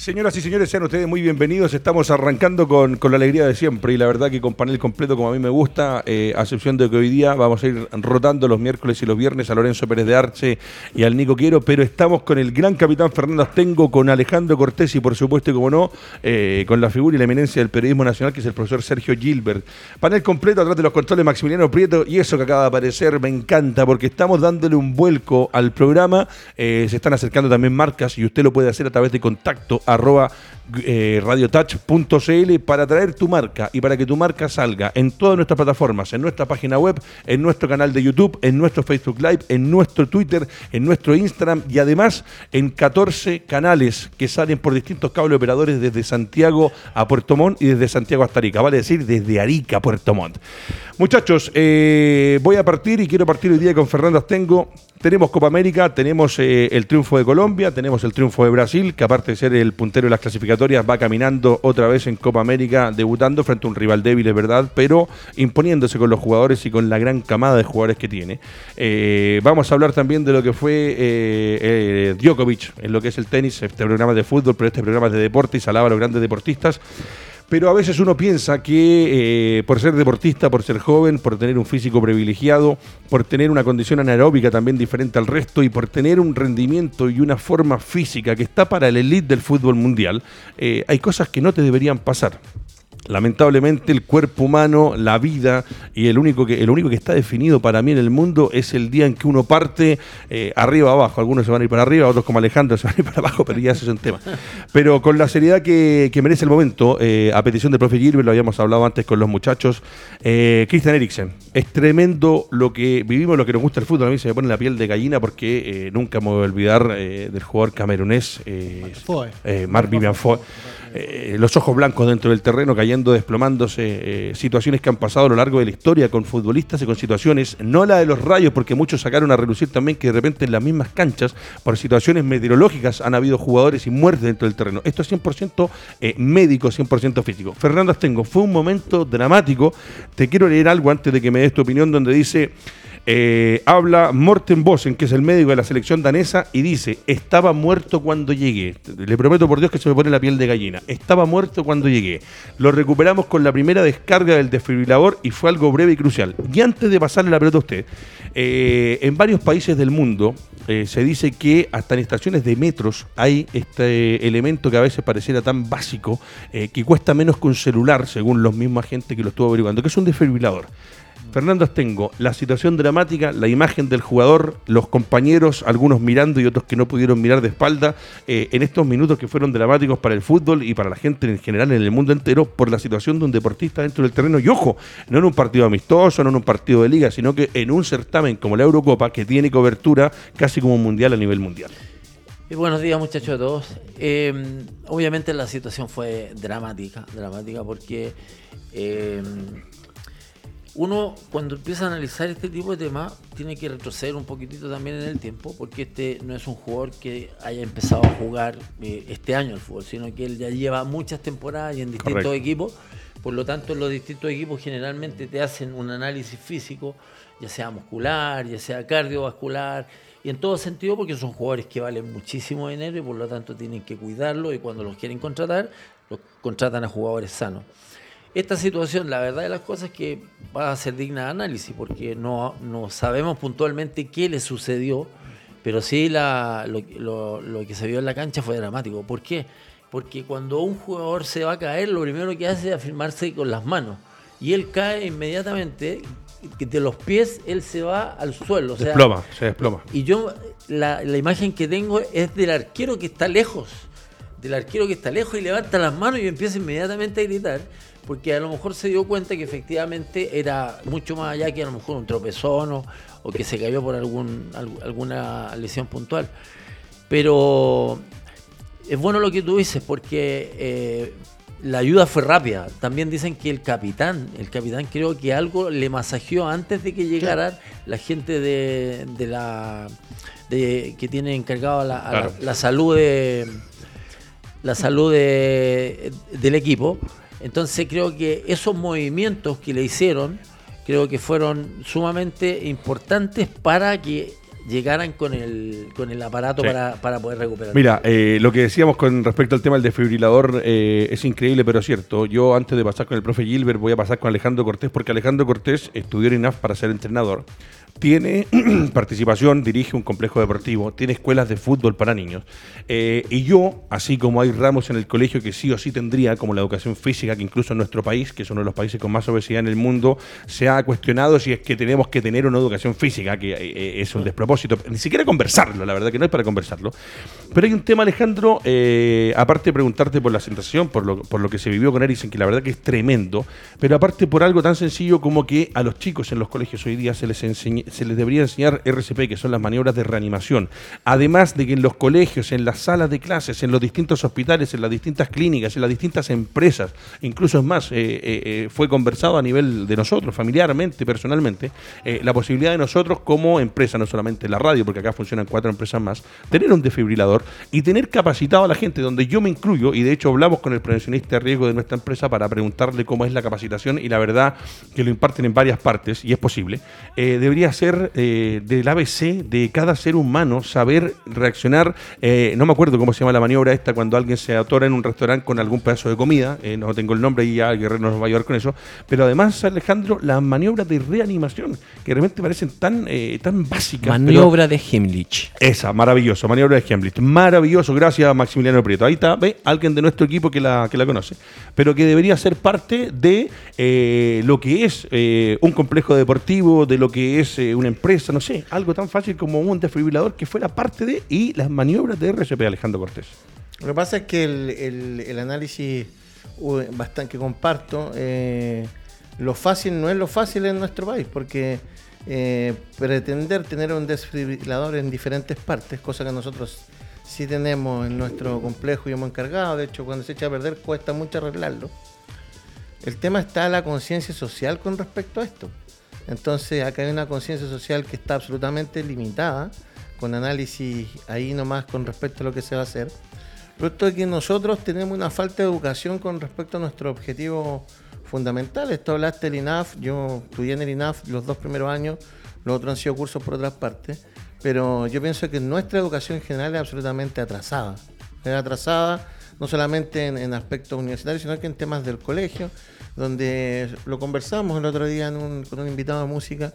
Señoras y señores, sean ustedes muy bienvenidos. Estamos arrancando con, la alegría de siempre y la verdad que con panel completo como a mí me gusta, eh, a excepción de que hoy día vamos a ir rotando los miércoles y los viernes a Lorenzo Pérez de Arce y al Nico Quiero, pero estamos con el gran capitán Fernando Astengo, con Alejandro Cortés y por supuesto, como no, eh, con la figura y la eminencia del periodismo nacional que es el profesor Sergio Gilbert. Panel completo atrás de los controles Maximiliano Prieto y eso que acaba de aparecer me encanta porque estamos dándole un vuelco al programa. Eh, se están acercando también marcas y usted lo puede hacer a través de contacto arroba eh, radiotouch.cl para traer tu marca y para que tu marca salga en todas nuestras plataformas, en nuestra página web, en nuestro canal de YouTube, en nuestro Facebook Live, en nuestro Twitter, en nuestro Instagram y además en 14 canales que salen por distintos cables operadores desde Santiago a Puerto Montt y desde Santiago hasta Arica, vale decir desde Arica a Puerto Montt. Muchachos, eh, voy a partir y quiero partir hoy día con Fernando Astengo. Tenemos Copa América, tenemos eh, el triunfo de Colombia, tenemos el triunfo de Brasil, que aparte de ser el puntero de las clasificatorias, va caminando otra vez en Copa América, debutando frente a un rival débil, es verdad, pero imponiéndose con los jugadores y con la gran camada de jugadores que tiene. Eh, vamos a hablar también de lo que fue Djokovic en lo que es el tenis, este programa de fútbol, pero este programa de deporte y salaba a los grandes deportistas pero a veces uno piensa que eh, por ser deportista, por ser joven, por tener un físico privilegiado, por tener una condición anaeróbica también diferente al resto y por tener un rendimiento y una forma física que está para el elite del fútbol mundial, eh, hay cosas que no te deberían pasar lamentablemente el cuerpo humano, la vida y el único que el único que está definido para mí en el mundo es el día en que uno parte eh, arriba abajo. Algunos se van a ir para arriba, otros como Alejandro se van a ir para abajo, pero ya ese es un tema. Pero con la seriedad que, merece el momento, eh, a petición del profe Gilbert, lo habíamos hablado antes con los muchachos, eh, Christian Eriksen. Es tremendo lo que vivimos, lo que nos gusta el fútbol. A mí se me pone la piel de gallina porque nunca me voy a olvidar del jugador camerunés, Mark Vivian Foy. Eh, los ojos blancos dentro del terreno, cayendo, desplomándose, eh, situaciones que han pasado a lo largo de la historia con futbolistas y con situaciones, no la de los rayos, porque muchos sacaron a relucir también que de repente en las mismas canchas, por situaciones meteorológicas, han habido jugadores y muertes dentro del terreno. Esto es 100% eh, médico, 100% físico. Fernando Astengo, fue un momento dramático. Te quiero leer algo antes de que me des tu opinión, donde dice... Eh, habla Morten Bosen, que es el médico de la selección danesa, y dice, estaba muerto cuando llegué. Le prometo por Dios que se me pone la piel de gallina. Estaba muerto cuando llegué. Lo recuperamos con la primera descarga del desfibrilador y fue algo breve y crucial. Y antes de pasarle la pelota a usted, eh, en varios países del mundo eh, se dice que hasta en estaciones de metros hay este elemento que a veces pareciera tan básico que cuesta menos que un celular, según los mismos agentes que lo estuvo averiguando, que es un desfibrilador. Fernando Astengo, la situación dramática, la imagen del jugador, los compañeros, algunos mirando y otros que no pudieron mirar de espalda, eh, en estos minutos que fueron dramáticos para el fútbol y para la gente en general en el mundo entero por la situación de un deportista dentro del terreno. Y ojo, no en un partido amistoso, no en un partido de liga, sino que en un certamen como la Eurocopa que tiene cobertura casi como un mundial a nivel mundial. Eh, buenos días muchachos a todos. Eh, obviamente la situación fue dramática, dramática porque uno cuando empieza a analizar este tipo de temas tiene que retroceder un poquitito también en el tiempo porque este no es un jugador que haya empezado a jugar eh, este año el fútbol, sino que él ya lleva muchas temporadas y en distintos equipos. Por lo tanto, los distintos equipos generalmente te hacen un análisis físico, ya sea muscular, ya sea cardiovascular, y en todo sentido porque son jugadores que valen muchísimo dinero y por lo tanto tienen que cuidarlo y cuando los quieren contratar, los contratan a jugadores sanos. Esta situación, la verdad de las cosas es que va a ser digna de análisis, porque no, no sabemos puntualmente qué le sucedió, pero sí la, lo, lo, que se vio en la cancha fue dramático. ¿Por qué? Porque cuando un jugador se va a caer, lo primero que hace es afirmarse con las manos. Y él cae inmediatamente, de los pies él se va al suelo. Se desploma, se desploma. Y yo, la, la imagen que tengo es del arquero que está lejos. Del arquero que está lejos y levanta las manos y empieza inmediatamente a gritar porque a lo mejor se dio cuenta que efectivamente era mucho más allá que a lo mejor un tropezón o, que se cayó por algún, alguna lesión puntual. Pero es bueno lo que tú dices porque eh, la ayuda fue rápida. También dicen que el capitán, el capitán creo que algo le masajeó antes de que llegara la gente de, la de, que tiene encargado la, la, salud de la salud del equipo entonces creo que esos movimientos que le hicieron, creo que fueron sumamente importantes para que llegaran con el, con el aparato para, para, poder recuperar. Mira, eh, lo que decíamos con respecto al tema del desfibrilador eh, es increíble, pero cierto. Yo antes de pasar con el profe Gilbert voy a pasar con Alejandro Cortés, porque Alejandro Cortés estudió en INAF para ser entrenador tiene participación, dirige un complejo deportivo, tiene escuelas de fútbol para niños. Eh, y yo, así como hay ramos en el colegio que sí o sí tendría, como la educación física, que incluso en nuestro país, que es uno de los países con más obesidad en el mundo, se ha cuestionado si es que tenemos que tener una educación física, que eh, eh, es un despropósito. Ni siquiera conversarlo, la verdad que no es para conversarlo. Pero hay un tema, Alejandro, aparte de preguntarte por la sensación, por lo, por lo que se vivió con Eriksen, que la verdad que es tremendo, pero aparte por algo tan sencillo como que a los chicos en los colegios hoy día se les enseña se les debería enseñar RCP, que son las maniobras de reanimación. Además de que en los colegios, en las salas de clases, en los distintos hospitales, en las distintas clínicas, en las distintas empresas, incluso es más, eh, eh, eh, fue conversado a nivel de nosotros, familiarmente, personalmente, la posibilidad de nosotros como empresa, no solamente la radio, porque acá funcionan cuatro empresas más, tener un desfibrilador y tener capacitado a la gente, donde yo me incluyo, y de hecho hablamos con el prevencionista de riesgo de nuestra empresa para preguntarle cómo es la capacitación y la verdad que lo imparten en varias partes, y es posible, debería ser eh, del ABC de cada ser humano, saber reaccionar. Eh, no me acuerdo cómo se llama la maniobra esta cuando alguien se atora en un restaurante con algún pedazo de comida, eh, no tengo el nombre y ya guerrero nos va a ayudar con eso. Pero además, Alejandro, las maniobras de reanimación, que realmente parecen tan, tan básicas. Maniobra de Hemlich. Esa, maravilloso, maniobra de Hemlich. Maravilloso, gracias Maximiliano Prieto. Ahí está, ve, alguien de nuestro equipo que la, que la conoce. Pero que debería ser parte de lo que es un complejo deportivo, de lo que es una empresa, no sé, algo tan fácil como un desfibrilador que fuera parte de y las maniobras de RCP Alejandro Cortés. Lo que pasa es que el, análisis bastante que comparto, eh, lo fácil no es lo fácil en nuestro país, porque eh, pretender tener un desfibrilador en diferentes partes, cosa que nosotros sí tenemos en nuestro complejo y hemos encargado, de hecho cuando se echa a perder cuesta mucho arreglarlo. El tema está la conciencia social con respecto a esto. Entonces acá hay una conciencia social que está absolutamente limitada, con análisis ahí nomás con respecto a lo que se va a hacer. Producto de que nosotros tenemos una falta de educación con respecto a nuestro objetivo fundamental. Esto hablaste del INAF, yo estudié en el INAF los dos primeros años, los otros han sido cursos por otras partes, pero yo pienso que nuestra educación en general es absolutamente atrasada. Es atrasada no solamente en, en aspectos universitarios, sino que en temas del colegio donde lo conversamos el otro día con un invitado de música.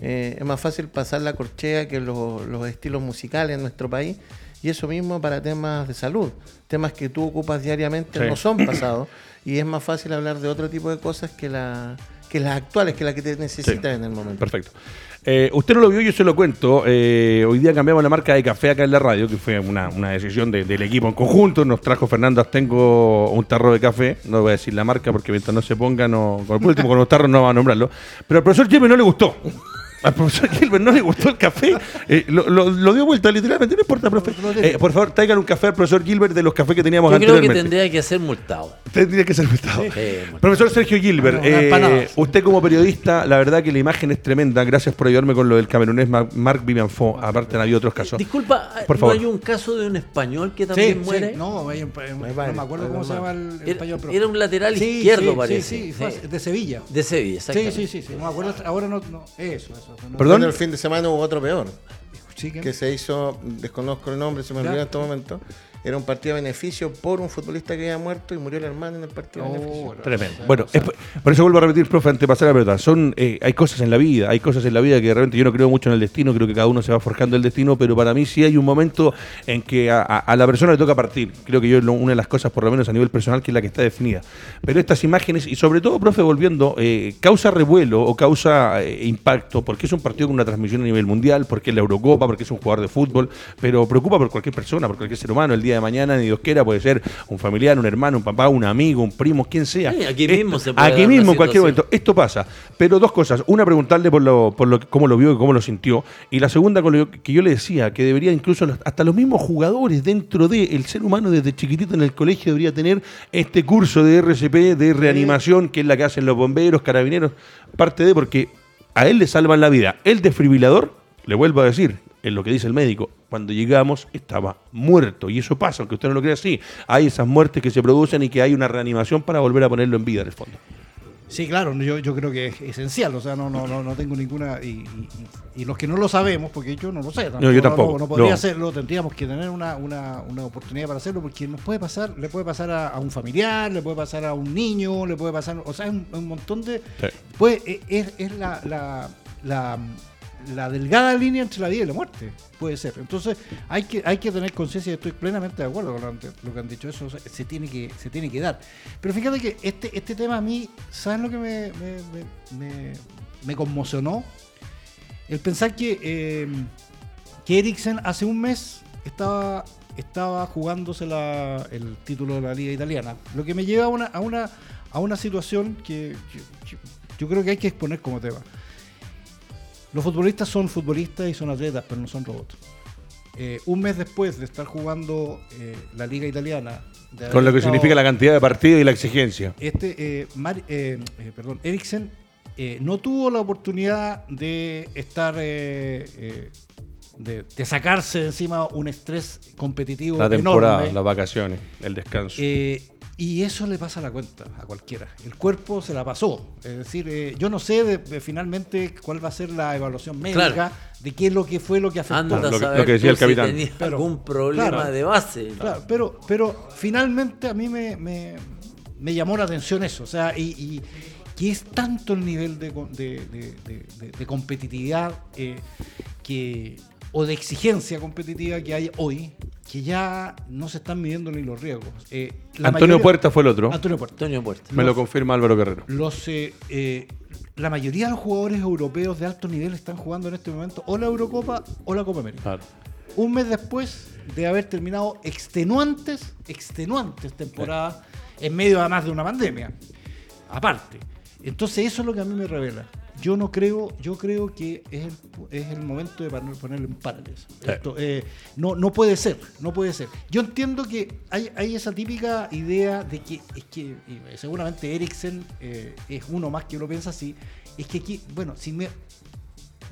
Eh, es más fácil pasar la corchea que los, estilos musicales en nuestro país. Y eso mismo para temas de salud, temas que tú ocupas diariamente no son pasados. Y es más fácil hablar de otro tipo de cosas que, la, que las actuales, que las que te necesitas en el momento. Perfecto. Eh, usted no lo vio, yo se lo cuento. Eh, hoy día cambiamos la marca de café acá en la radio, que fue una, decisión del equipo en conjunto. Nos trajo Fernando tengo un tarro de café. No voy a decir la marca porque mientras no se ponga, no, con el último con los tarros no va a nombrarlo. Pero al profesor Jimmy no le gustó. Al profesor Gilbert no le gustó el café. Eh, lo, dio vuelta literalmente. No importa, profe. Eh, por favor, traigan un café al profesor Gilbert de los cafés que teníamos Yo creo que tendría que ser multado. Tendría que ser multado. profesor Sergio Gilbert, eh, usted como periodista, la verdad que la imagen es tremenda. Gracias por ayudarme con lo del camerunés Marc Vivian Fo. Aparte, han habido otros casos. Disculpa, por favor. ¿no hay un caso de un español que también muere? No, no me acuerdo cómo se llama el, español. Era un lateral izquierdo, parece. Sí, sí, de Sevilla. De Sevilla, exactamente. Sí, sí, sí. No me acuerdo, ahora no. Eso, eso. Perdón semana hubo otro peor. que se hizo, desconozco el nombre, se me olvidó en este momento, era un partido de beneficio por un futbolista que había muerto y murió el hermano en el partido de beneficio. Tremendo. Bueno, por eso vuelvo a repetir, profe, antes de pasar la verdad. Son, eh, hay cosas en la vida, hay cosas en la vida que de repente yo no creo mucho en el destino, creo que cada uno se va forjando el destino, pero para mí sí hay un momento en que a, la persona le toca partir. Creo que yo una de las cosas, por lo menos a nivel personal, que es la que está definida. Pero estas imágenes, y sobre todo, profe, volviendo, eh, causa revuelo o causa eh, impacto, porque es un partido con una transmisión a nivel mundial, porque es la Eurocopa, porque es un jugador de fútbol, pero preocupa por cualquier persona, por cualquier ser humano, el día de mañana, ni Dios quiera, puede ser un familiar, un hermano, un papá, un amigo, un primo, quien sea. aquí mismo se puede Aquí mismo, en cualquier momento. Esto pasa. Pero dos cosas. Una, preguntarle por, lo, por lo, cómo lo vio y cómo lo sintió. Y la segunda, que yo le decía, que debería incluso hasta los mismos jugadores dentro del el ser humano desde chiquitito en el colegio debería tener este curso de RCP, de reanimación, que es la que hacen los bomberos, carabineros, parte de, porque a él le salvan la vida. El desfibrilador, le vuelvo a decir, en lo que dice el médico, cuando llegamos estaba muerto. Y eso pasa, aunque usted no lo crea así. Hay esas muertes que se producen y que hay una reanimación para volver a ponerlo en vida en el fondo. Sí, claro, yo, yo creo que es esencial, o sea, no, no, no, no tengo ninguna... Y, y, los que no lo sabemos, porque yo no lo sé, no, yo tampoco. No, podría hacerlo, tendríamos que tener una, una, una, oportunidad para hacerlo, porque nos puede pasar, le puede pasar a, un familiar, le puede pasar a un niño, le puede pasar, o sea, es un, montón de... Pues es, es la, la, la la delgada línea entre la vida y la muerte. Puede ser. Entonces hay que, hay que tener conciencia estoy plenamente de acuerdo con lo que han dicho. Eso se tiene que, se tiene que dar. Pero fíjate que este, este tema a mí, ¿sabes lo que me, me, conmocionó? El pensar que, eh, que Eriksen hace un mes estaba, estaba jugándose el título de la liga italiana. Lo que me lleva a una, a una, a una situación que yo creo que hay que exponer como tema. Los futbolistas son futbolistas y son atletas, pero no son robots. Eh, un mes después de estar jugando eh, la liga italiana. Con lo que significa la cantidad de partidos y la exigencia. Este, eh, perdón, Eriksen no tuvo la oportunidad de estar, de, sacarse encima un estrés competitivo. La temporada, las vacaciones, el descanso. Y eso le pasa a la cuenta a cualquiera. El cuerpo se la pasó. Es decir, eh, yo no sé finalmente cuál va a ser la evaluación médica de qué es lo que fue lo que afectó. lo, que, decía el capitán. Si algún problema de base. Claro, pero, pero finalmente a mí me, me, llamó la atención eso. O sea, y, que es tanto el nivel de, de, competitividad eh, que, o de exigencia competitiva que hay hoy que ya no se están midiendo ni los riesgos. Eh, Antonio Puerta fue el otro. Antonio Puerta. Antonio Puerta. Me lo confirma Álvaro Guerrero. Los, eh, eh, la mayoría de los jugadores europeos de alto nivel están jugando en este momento o la Eurocopa o la Copa América. Un mes después de haber terminado extenuantes, extenuantes temporadas en medio además de una pandemia. Aparte. Entonces eso es lo que a mí me revela yo no creo, yo creo que es el, es el momento de ponerlo en parales. Eh, no, no puede ser, no puede ser. Yo entiendo que hay, hay esa típica idea de que es que seguramente Eriksen eh, es uno más que lo piensa así. Es que aquí, bueno, si me,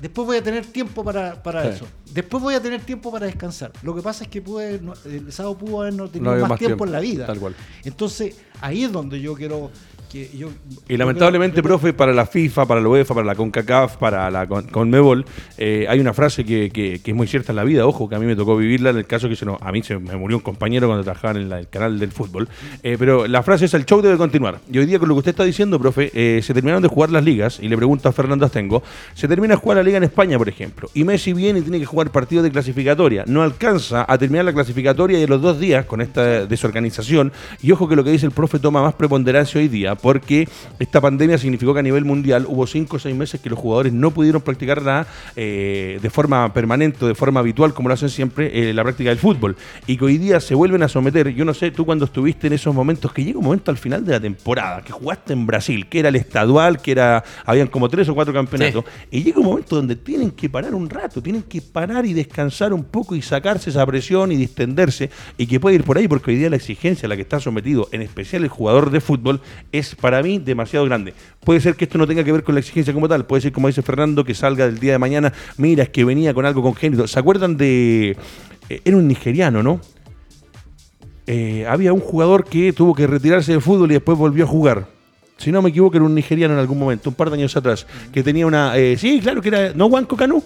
Después voy a tener tiempo para, para eso. Después voy a tener tiempo para descansar. Lo que pasa es que pude, el sábado pudo haber no tenido más, tiempo, en la vida. Tal cual. Entonces, ahí es donde yo quiero y lamentablemente, profe, para la FIFA, para la UEFA, para la CONCACAF, para la CONMEBOL, eh, hay una frase que, es muy cierta en la vida, ojo, que a mí me tocó vivirla en el caso que se a mí se me murió un compañero cuando trabajaba en el canal del fútbol, eh, pero la frase es el show debe continuar. Y hoy día con lo que usted está diciendo, profe, eh, se terminaron de jugar las ligas, y le pregunto a Fernando Astengo, se termina de jugar la liga en España, por ejemplo, y Messi viene y tiene que jugar partido de clasificatoria, no alcanza a terminar la clasificatoria y en los dos días con esta desorganización, y ojo que lo que dice el profe toma más preponderancia hoy día, porque esta pandemia significó que a nivel mundial hubo cinco o seis meses que los jugadores no pudieron practicar nada eh, de forma permanente, de forma habitual, como lo hacen siempre, eh, la práctica del fútbol. Y que hoy día se vuelven a someter. Yo no sé, tú cuando estuviste en esos momentos, que llega un momento al final de la temporada, que jugaste en Brasil, que era el estadual, que era habían como tres o cuatro campeonatos, y llega un momento donde tienen que parar un rato, tienen que parar y descansar un poco y sacarse esa presión y distenderse, y que puede ir por ahí, porque hoy día la exigencia a la que está sometido, en especial el jugador de fútbol, es para mí demasiado grande. Puede ser que esto no tenga que ver con la exigencia como tal, puede ser, como dice Fernando, que salga del día de mañana, mira, es que venía con algo congénito. ¿Se acuerdan de... Eh, era un nigeriano, ¿no? Eh, había un jugador que tuvo que retirarse del fútbol y después volvió a jugar. Si no me equivoco, era un nigeriano en algún momento, un par de años atrás, que tenía una... Eh, sí, claro que era... ¿No Juan Canu?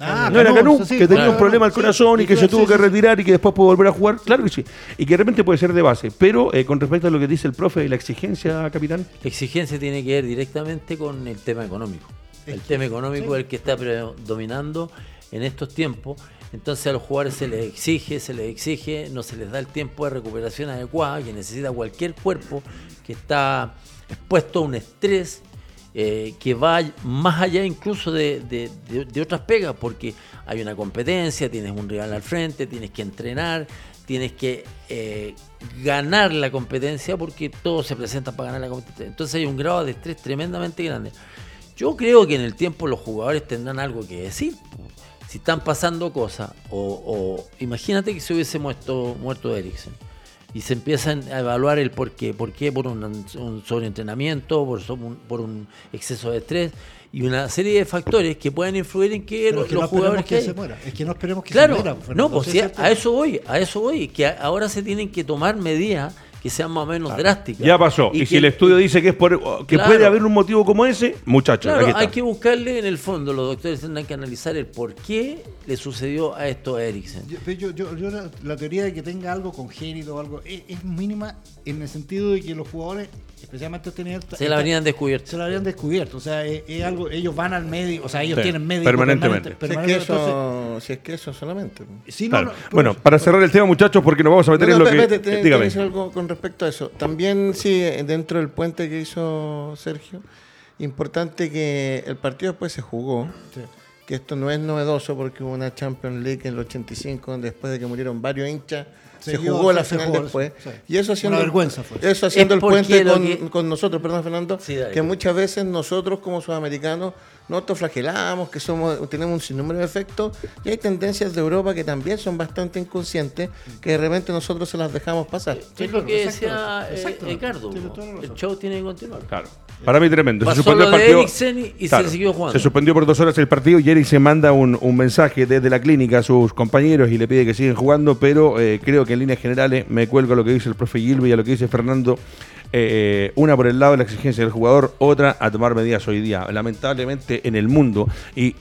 Ah, no era Canú, que tenía un problema al corazón y que se tuvo que retirar y que después pudo volver a jugar. Claro que sí. Y que de repente puede ser de base. Pero eh, con respecto a lo que dice el profe, la exigencia, capitán. La exigencia tiene que ver directamente con el tema económico. El tema económico es el que está predominando en estos tiempos. Entonces a los jugadores se les exige, se les exige, no se les da el tiempo de recuperación adecuada que necesita cualquier cuerpo que está expuesto a un estrés eh, que va más allá incluso de, otras pegas, porque hay una competencia, tienes un rival al frente, tienes que entrenar, tienes que eh, ganar la competencia, porque todos se presentan para ganar la competencia. Entonces hay un grado de estrés tremendamente grande. Yo creo que en el tiempo los jugadores tendrán algo que decir. Si están pasando cosas, o, imagínate que se hubiese muerto, muerto y se empiezan a evaluar el por qué. ¿Por qué? Por un, sobreentrenamiento, por, por un exceso de estrés y una serie de factores que pueden influir en que los, jugadores que, se muera. Es que no esperemos que se muera. no, pues a eso voy, a eso voy, que ahora se tienen que tomar medidas que sean más o menos drásticas. Ya pasó. Y, si el estudio dice que es por que puede haber un motivo como ese, muchachos. Claro, hay que buscarle en el fondo, los doctores tendrán que analizar el por qué le sucedió a esto a Eriksen. Yo, yo, la, teoría de que tenga algo congénito o algo es, mínima en el sentido de que los jugadores especialmente tener se la habrían descubierto se la habrían descubierto. O sea es, algo ellos van al médico o sea ellos tienen médico permanentemente, si, es que eso, si es que eso solamente bueno para cerrar el tema muchachos porque nos vamos a meter en lo que dígame. algo con respecto a eso. También sí dentro del puente que hizo Sergio importante que el partido después se jugó que esto no es novedoso porque hubo una Champions League en el 85 después de que murieron varios hinchas se, jugó la final después. Y eso haciendo, vergüenza Eso haciendo el puente con, nosotros, perdón Fernando, que muchas veces nosotros como sudamericanos nos autoflagelamos, que somos, tenemos un sinnúmero de efectos, y hay tendencias de Europa que también son bastante inconscientes, que de repente nosotros se las dejamos pasar. es lo que decía eh, Ricardo, el show tiene que continuar. Claro. Para mí tremendo. se suspendió el partido. y se siguió jugando. Se suspendió por dos horas el partido y Eric se manda un, mensaje desde la clínica a sus compañeros y le pide que sigan jugando, pero eh, creo que en líneas generales me cuelgo a lo que dice el profe Gilby y a lo que dice Fernando eh, una por el lado de la exigencia del jugador, otra a tomar medidas hoy día. Lamentablemente en el mundo, y,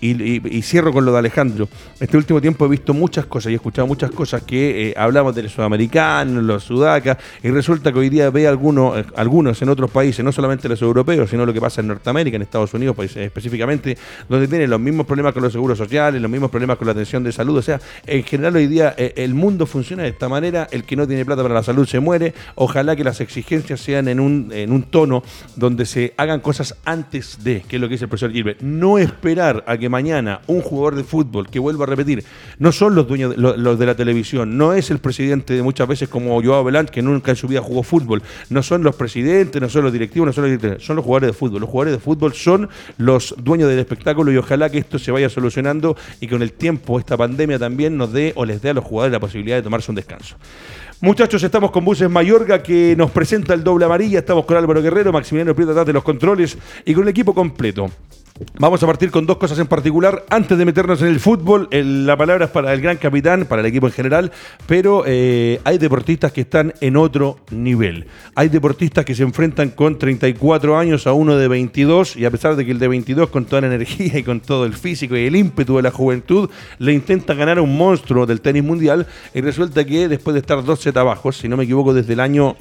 cierro con lo de Alejandro, este último tiempo he visto muchas cosas y he escuchado muchas cosas que eh, hablamos del sudamericano, los sudacas, y resulta que hoy día ve algunos, eh, algunos en otros países, no solamente los europeos, sino lo que pasa en Norteamérica, en Estados Unidos países, específicamente, donde tienen los mismos problemas con los seguros sociales, los mismos problemas con la atención de salud. O sea, en general hoy día el mundo funciona de esta manera, el que no tiene plata para la salud se muere, ojalá que las exigencias sean en un, en un tono donde se hagan cosas antes de, que es lo que dice el profesor Gilbert. No esperar a que mañana un jugador de fútbol, que vuelvo a repetir, no son los dueños de, los, de la televisión, no es el presidente de muchas veces como Joao Belant, que nunca en su vida jugó fútbol, no son los presidentes, no son los directivos, no son los directores, son los jugadores de fútbol. Los jugadores de fútbol son los dueños del espectáculo y ojalá que esto se vaya solucionando y con el tiempo esta pandemia también nos dé o les dé a los jugadores la posibilidad de tomarse un descanso. Muchachos, estamos con Buses Mayorga que nos presenta el doble amarilla. Estamos con Álvaro Guerrero, Maximiliano Prieto de los controles y con el equipo completo. Vamos a partir con dos cosas en particular. Antes de meternos en el fútbol, la palabra es para el gran capitán, para el equipo en general, pero eh, hay deportistas que están en otro nivel. Hay deportistas que se enfrentan con 34 años a uno de 22 y a pesar de que el de 22 con toda la energía y con todo el físico y el ímpetu de la juventud le intenta ganar a un monstruo del tenis mundial y resulta que después de estar dos set abajo, si no me equivoco, desde el año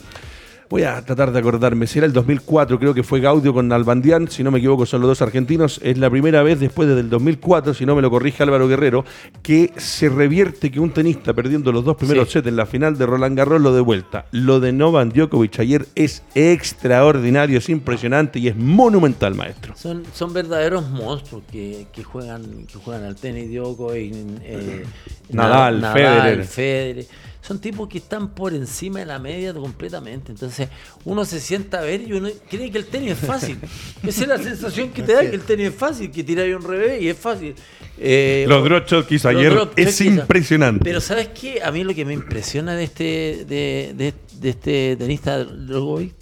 Voy a tratar de acordarme. Si era el 2004, creo que fue Gaudio con Albandián, si no me equivoco, son los dos argentinos. Es la primera vez después del 2004, si no me lo corrige Álvaro Guerrero, que se revierte que un tenista perdiendo los dos primeros sets en la final de Roland Garros lo de vuelta. Lo de Novan Djokovic ayer es extraordinario, es impresionante y es monumental, maestro. Son, son verdaderos monstruos que, juegan, que juegan al tenis Djokovic, eh, Nadal, Nadal, Federer son tipos que están por encima de la media completamente. Entonces, uno se sienta a ver y uno cree que el tenis es fácil. Esa es la sensación que te da, que el tenis es fácil, que tiráis un revés y es fácil. Eh, los drop que hizo ayer es impresionante. Pero ¿sabes qué? A mí lo que me impresiona de este, de, de, de este tenista Drogovic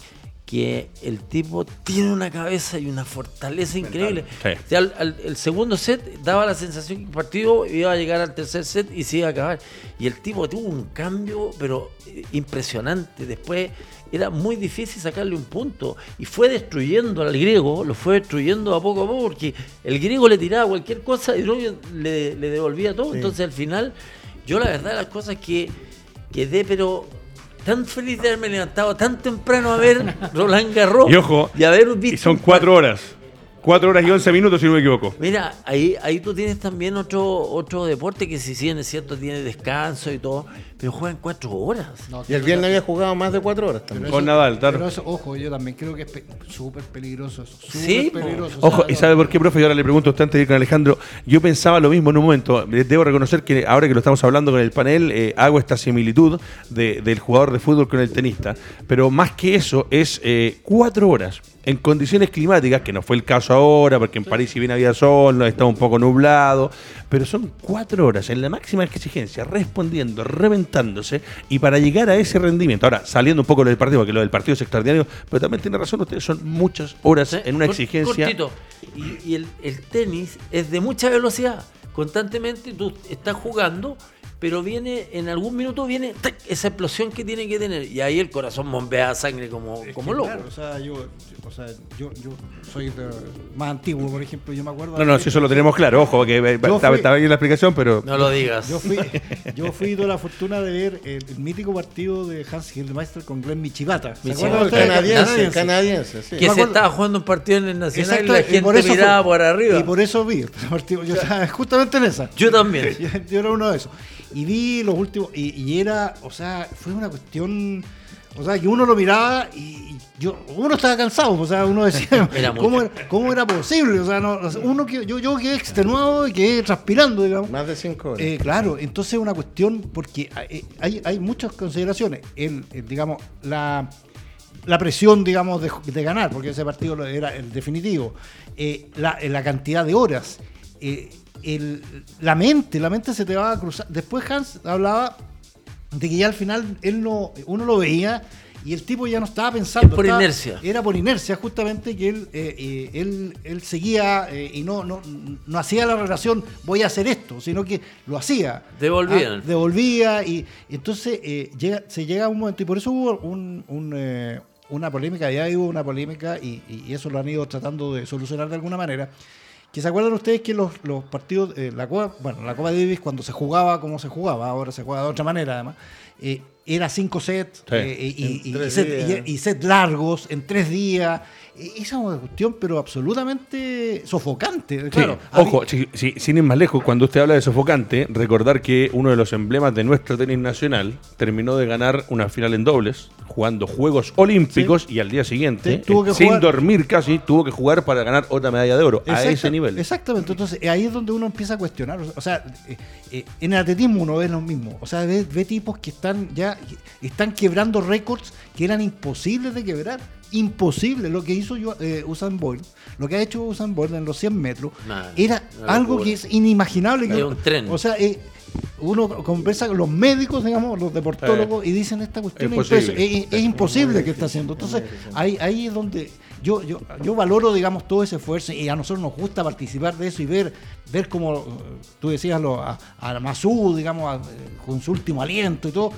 que el tipo tiene una cabeza y una fortaleza increíble. el segundo set daba la sensación que el partido iba a llegar al tercer set y se iba a acabar. Y el tipo tuvo un cambio, pero eh, impresionante. Después era muy difícil sacarle un punto. Y fue destruyendo al griego, lo fue destruyendo a poco a poco, porque el griego le tiraba cualquier cosa y le, le devolvía todo. Entonces al final, yo la verdad las cosas que quedé, pero tan feliz de haberme levantado tan temprano a ver Roland Garros. Y ojo, y haber visto y son cuatro horas. 4 horas y 11 minutos, si no me equivoco. Mira, ahí, ahí tú tienes también otro, otro deporte que si bien es cierto, tiene descanso y todo, pero juegan 4 horas. y el viernes había jugado más de 4 horas también. Con Nadal, claro. Pero eso, ojo, yo también creo que es súper peligroso. sí, peligroso. Ojo, ¿y sabe por qué, profe? Y ahora le pregunto a usted antes de ir con Alejandro. Yo pensaba lo mismo en un momento. Debo reconocer que ahora que lo estamos hablando con el panel, eh, hago esta similitud de, del jugador de fútbol con el tenista. Pero más que eso, es 4 eh, horas en condiciones climáticas, que no fue el caso ahora, porque en París si bien había sol, estaba un poco nublado, pero son cuatro horas en la máxima exigencia, respondiendo, reventándose, y para llegar a ese rendimiento, ahora saliendo un poco del partido, porque lo del partido es extraordinario, pero también tiene razón, ustedes son muchas horas en una exigencia. Y, y el, el tenis es de mucha velocidad, constantemente tú estás jugando pero viene, en algún minuto viene ¡tac! esa explosión que tiene que tener. Y ahí el corazón bombea sangre como, Es como loco. claro, o sea, yo, o sea, yo, yo soy de- más antiguo, por ejemplo, yo me acuerdo. No, no, si eso lo tenemos claro, ojo, que eh, estaba, fui- estaba bien la explicación, pero No lo digas. Yo fui, yo fui tuve la fortuna de ver el, el mítico partido de Hans Gildemeister con Glenn Michibata. ¿Se Michibata. acuerdan No, el canadiense, canadiense, sí. que se acuerdo- estaba jugando un partido en el Nacional y la y gente por eso miraba fue- por arriba. Y por eso vi el partido. Yo estaba justamente en esa. Yo también. Yo, yo era uno de esos. Y vi los últimos. Y, y era, o sea, fue una cuestión. O sea, que uno lo miraba y yo, uno estaba cansado, o sea, uno decía, Era ¿cómo, era, cómo era posible? O sea, no, uno que, yo, yo quedé extenuado y quedé transpirando, digamos. Más de cinco horas. Eh, claro, entonces es una cuestión, porque hay, hay, hay muchas consideraciones. El, el, digamos, la, la presión, digamos, de, de ganar, porque ese partido lo- era el definitivo. Eh, la, la cantidad de horas. eh, el- la mente, la mente se te va a cruzar. Después Hans hablaba de que ya al final él no, uno lo veía y el tipo ya no estaba pensando. Es por estaba- inercia. Era por inercia, justamente, que él, eh, eh, él, él seguía eh, y no, no, no hacía la relación, voy a hacer esto, sino que lo hacía. Devolvían. Ah, devolvía y, y entonces llega, se llega a un momento, y por eso hubo un, un, una polémica, ya hubo una polémica y, y eso lo han ido tratando de solucionar de alguna manera. Que se acuerdan ustedes que los, los partidos, eh, la Copa, bueno, la Copa Davis cuando se jugaba como se jugaba, ahora se juega de otra manera además, eh, era cinco sets Sí. eh, y, y- y tres set, días. y- y set largos en tres días. Eh, Esa es una cuestión, pero absolutamente sofocante. Sí, Claro, ojo, si- si- sin ir más lejos, cuando usted habla de sofocante, recordar que uno de los emblemas de nuestro tenis nacional terminó de ganar una final en dobles, jugando Juegos Olímpicos y al día siguiente, Sí, tuvo que sin jugar- dormir casi, tuvo que jugar para ganar otra medalla de oro a ese nivel. Exactamente, entonces eh, ahí es donde uno empieza a cuestionar. O sea, eh, eh, en el atletismo uno ve lo mismo. O sea, ve, ve tipos que están ya están quebrando récords que eran imposibles de quebrar. Imposible. Lo que hizo yo, eh, Usain Bolt, lo que ha hecho Usain Bolt en los 100 metros, Nah, era algo que es inimaginable. que- un tren. O sea, eh, uno conversa con los médicos, digamos, los deportólogos, y dicen esta cuestión Es es, es- es imposible que está haciendo. Entonces, ahí, ahí es donde yo, yo, yo valoro, digamos, todo ese esfuerzo y a nosotros nos gusta participar de eso y ver, ver como eh, tú decías lo, a, a Masú, digamos, a- eh, con su último aliento y todo.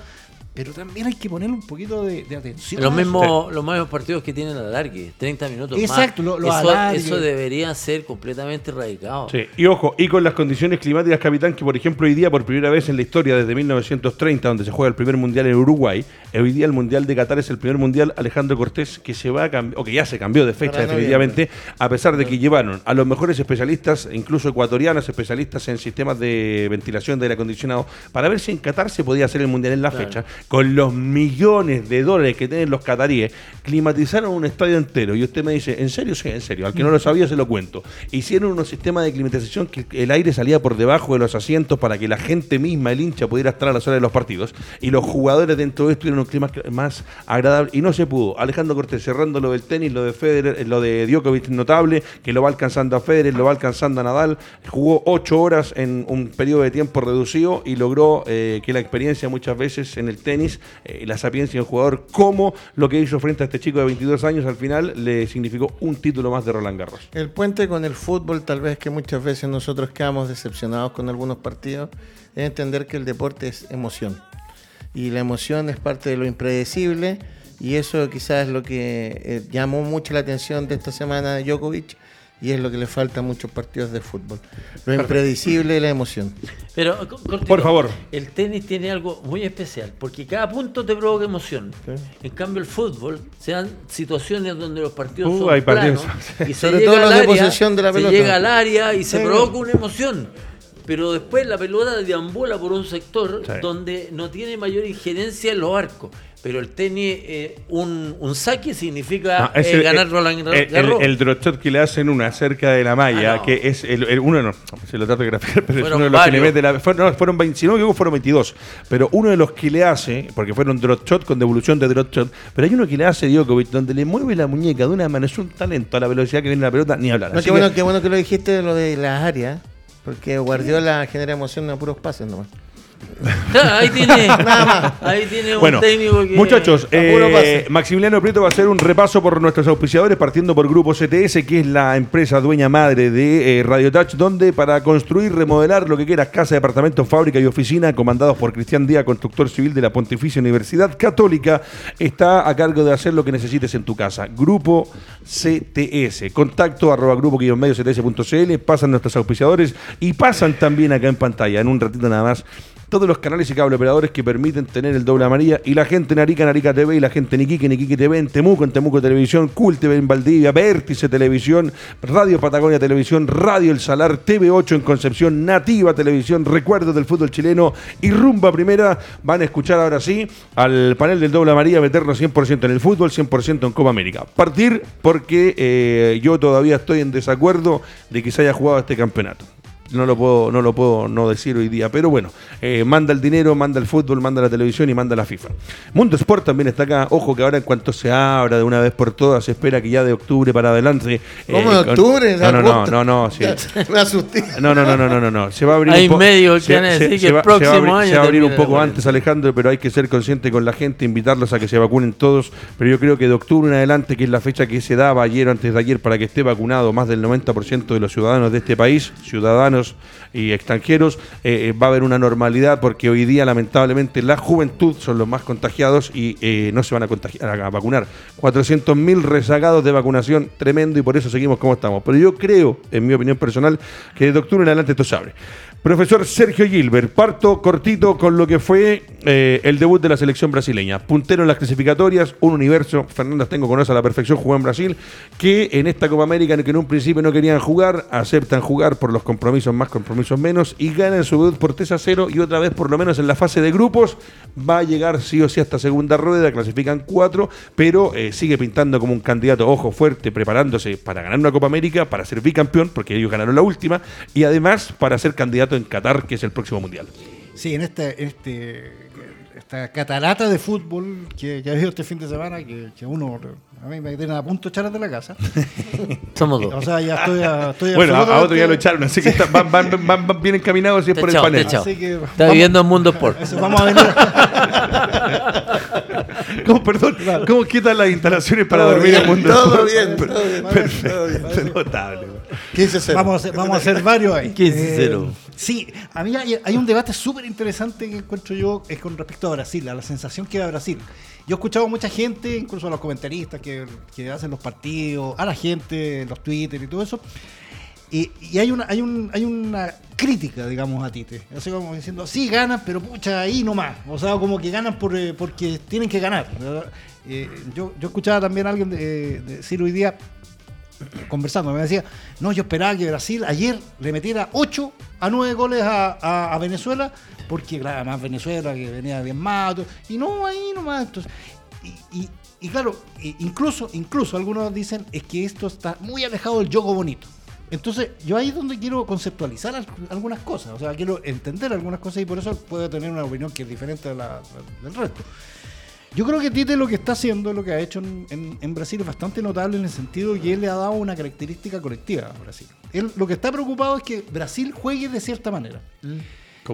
Pero también hay que ponerle un poquito de, de atención. Los mismos, los mismos partidos que tienen alargue, 30 minutos Exacto, más. lo- lo eso, debería ser completamente erradicado. Sí, y ojo, y con las condiciones climáticas, capitán, que por ejemplo hoy día, por primera vez en la historia, desde 1930, donde se juega el primer mundial en Uruguay, hoy día el mundial de Qatar es el primer mundial Alejandro Cortés que se va a cambiar, o que ya se cambió de fecha Para definitivamente, a pesar de que llevaron a los mejores especialistas, incluso ecuatorianos, especialistas en sistemas de ventilación de aire acondicionado, para ver si en Qatar se podía hacer el mundial en la Claro. fecha, con los millones de dólares que tienen los cataríes, climatizaron un estadio entero. Y usted me dice, ¿en serio? Sí, en serio. Al que no lo sabía se lo cuento. Hicieron unos sistemas de climatización que el aire salía por debajo de los asientos para que la gente misma, el hincha, pudiera estar a las horas de los partidos. Y los jugadores dentro de esto tuvieron un clima más agradable. Y no se pudo. Alejandro Cortés cerrando lo del tenis, lo de Federer, eh, lo de Djokovic notable, que lo va alcanzando a Federer, lo va alcanzando a Nadal. Jugó ocho horas en un periodo de tiempo reducido y logró eh, que la experiencia muchas veces en el tenis, eh, la sapiencia del jugador, como lo que hizo frente a este chico de 22 años, al final le significó un título más de Roland Garros. El puente con el fútbol, tal vez que muchas veces nosotros quedamos decepcionados con algunos partidos, es entender que el deporte es emoción. Y la emoción es parte de lo impredecible, y eso quizás es lo que eh, llamó mucho la atención de esta semana de Djokovic, y es lo que le falta a muchos partidos de fútbol. Lo impredecible y la emoción. Pero, Por favor. El tenis tiene algo muy especial, porque cada punto te provoca emoción. En cambio, el fútbol, se dan situaciones donde los partidos Uh, son hay partidos. planos, y se Sobre llega todo los al de área, posesión de la se pelota. llega al área y se Sí. provoca una emoción. Pero después la pelota deambula por un sector Sí. donde no tiene mayor injerencia en los arcos. Pero el tenis, eh, un, un saque significa Ah, eh, el- ganar el- Roland el, Garros. el, drop shot que le hacen una cerca de la malla, Ah, no. que es el, el- uno, no, se lo trato de graficar, pero es Fueron uno de los que le varios. mete la. fue- no, fueron 20, si no me equivoco, fueron 22. Pero uno de los que le hace, porque fueron drop shot con devolución de drop shot, pero hay uno que le hace Djokovic, donde le mueve la muñeca de una manera, es un talento a la velocidad que viene la pelota, ni hablar. No, qué, que- bueno, qué bueno que lo dijiste de lo de las áreas, porque Guardiola genera emoción a puros pases nomás. Ahí tiene, ahí tiene un Bueno, técnico que. muchachos, eh. Maximiliano Prieto va a hacer un repaso por nuestros auspiciadores, partiendo por Grupo CTS, que es la empresa dueña madre de eh, Radio Touch, donde para construir, remodelar lo que quieras, casa, departamento, fábrica y oficina, comandados por Cristian Díaz, constructor civil de la Pontificia Universidad Católica, está a cargo de hacer lo que necesites en tu casa. Grupo CTS, contacto arroba grupo medio cts.cl, pasan nuestros auspiciadores y pasan también acá en pantalla, en un ratito nada más todos los canales y cable operadores que permiten tener el doble amarilla y la gente en Arica, en TV y la gente en Iquique TV, en Temuco, en Temuco Televisión, Cool TV en Valdivia, Vértice Televisión, Radio Patagonia Televisión, Radio El Salar, TV8 en Concepción, Nativa Televisión, Recuerdos del Fútbol Chileno y Rumba Primera. Van a escuchar ahora sí al panel del doble amarilla meternos 100% en el fútbol, 100% en Copa América. Partir porque eh, yo todavía estoy en desacuerdo de que se haya jugado este campeonato no lo puedo no lo puedo no decir hoy día pero bueno eh, manda el dinero manda el fútbol manda la televisión y manda la FIFA Mundo Sport también está acá ojo que ahora en cuanto se abra de una vez por todas se espera que ya de octubre para adelante ¿Cómo de con- octubre? no no no agosto? no no sí. Me asusté. No, no, no, no, no, no, no. Se va a abrir Hay un po- medios que se- van a se- decir se que el va- se va a próximo abrir- año Se va a abrir un poco antes, Alejandro, pero hay que ser consciente con la gente, invitarlos a que se vacunen todos. Pero yo creo que de octubre en adelante, que es la fecha que se daba ayer o antes de ayer para que esté vacunado más del 90% de los ciudadanos de este país, ciudadanos y extranjeros, eh, eh, va a haber una normalidad porque hoy día lamentablemente la juventud son los más contagiados y eh, no se van a, contagiar, a vacunar. 400.000 rezagados de vacunación, tremendo y por eso seguimos como estamos. Pero yo creo, en mi opinión personal, que de octubre en adelante esto se abre. Profesor Sergio Gilbert, parto cortito con lo que fue eh, el debut de la selección brasileña. Puntero en las clasificatorias, un universo, Fernando Tengo conoce a la perfección, jugó en Brasil, que en esta Copa América, que en un principio no querían jugar, aceptan jugar por los compromisos más, compromisos menos, y ganan su debut por 3 a 0, y otra vez, por lo menos en la fase de grupos, va a llegar sí o sí hasta segunda rueda, clasifican cuatro, pero eh, sigue pintando como un candidato, ojo, fuerte, preparándose para ganar una Copa América, para ser bicampeón, porque ellos ganaron la última, y además para ser candidato en Qatar, que es el próximo mundial. Sí, en este, este esta catarata de fútbol que, que ha habido este fin de semana, que, que uno a mí me tienen a punto de echar de la casa. Somos dos. O sea, ya estoy a, estoy Bueno, a otro ya lo echaron, así que está, van, van, van, van, bien encaminados si es por el panel. Está viviendo en Mundo Sport. Vamos a venir. ¿Cómo, perdón? ¿Cómo quitan las instalaciones para dormir bien, en Mundo Sport? Todo bien, perfecto, todo bien. Perfecto, notable. 15-0. Vamos, vamos, a hacer varios ahí. 15-0. Eh, sí, a mí hay, un debate súper interesante que encuentro yo es con respecto a Brasil, a la sensación que da Brasil. Yo he escuchado a mucha gente, incluso a los comentaristas que, que hacen los partidos, a la gente, los Twitter y todo eso, y, hay, una, hay, un, hay una crítica, digamos, a Tite. Así como diciendo, sí, ganan, pero pucha, ahí nomás. O sea, como que ganan por, eh, porque tienen que ganar. Eh, yo, yo escuchaba también a alguien de, de decir hoy día, conversando, me decía, no, yo esperaba que Brasil ayer le metiera 8 a 9 goles a, Venezuela, porque claro, además Venezuela que venía bien mato, y no, ahí nomás. Entonces, y, claro, i- incluso, incluso algunos dicen es que esto está muy alejado del juego bonito. Entonces, yo ahí es donde quiero conceptualizar al- algunas cosas, o sea, quiero entender algunas cosas y por eso puedo tener una opinión que es diferente del resto. Yo creo que Tite lo que está haciendo, lo que ha hecho en, en- en Brasil es bastante notable en el sentido que él le ha dado una característica colectiva a Brasil. Él lo que está preocupado es que Brasil juegue de cierta manera.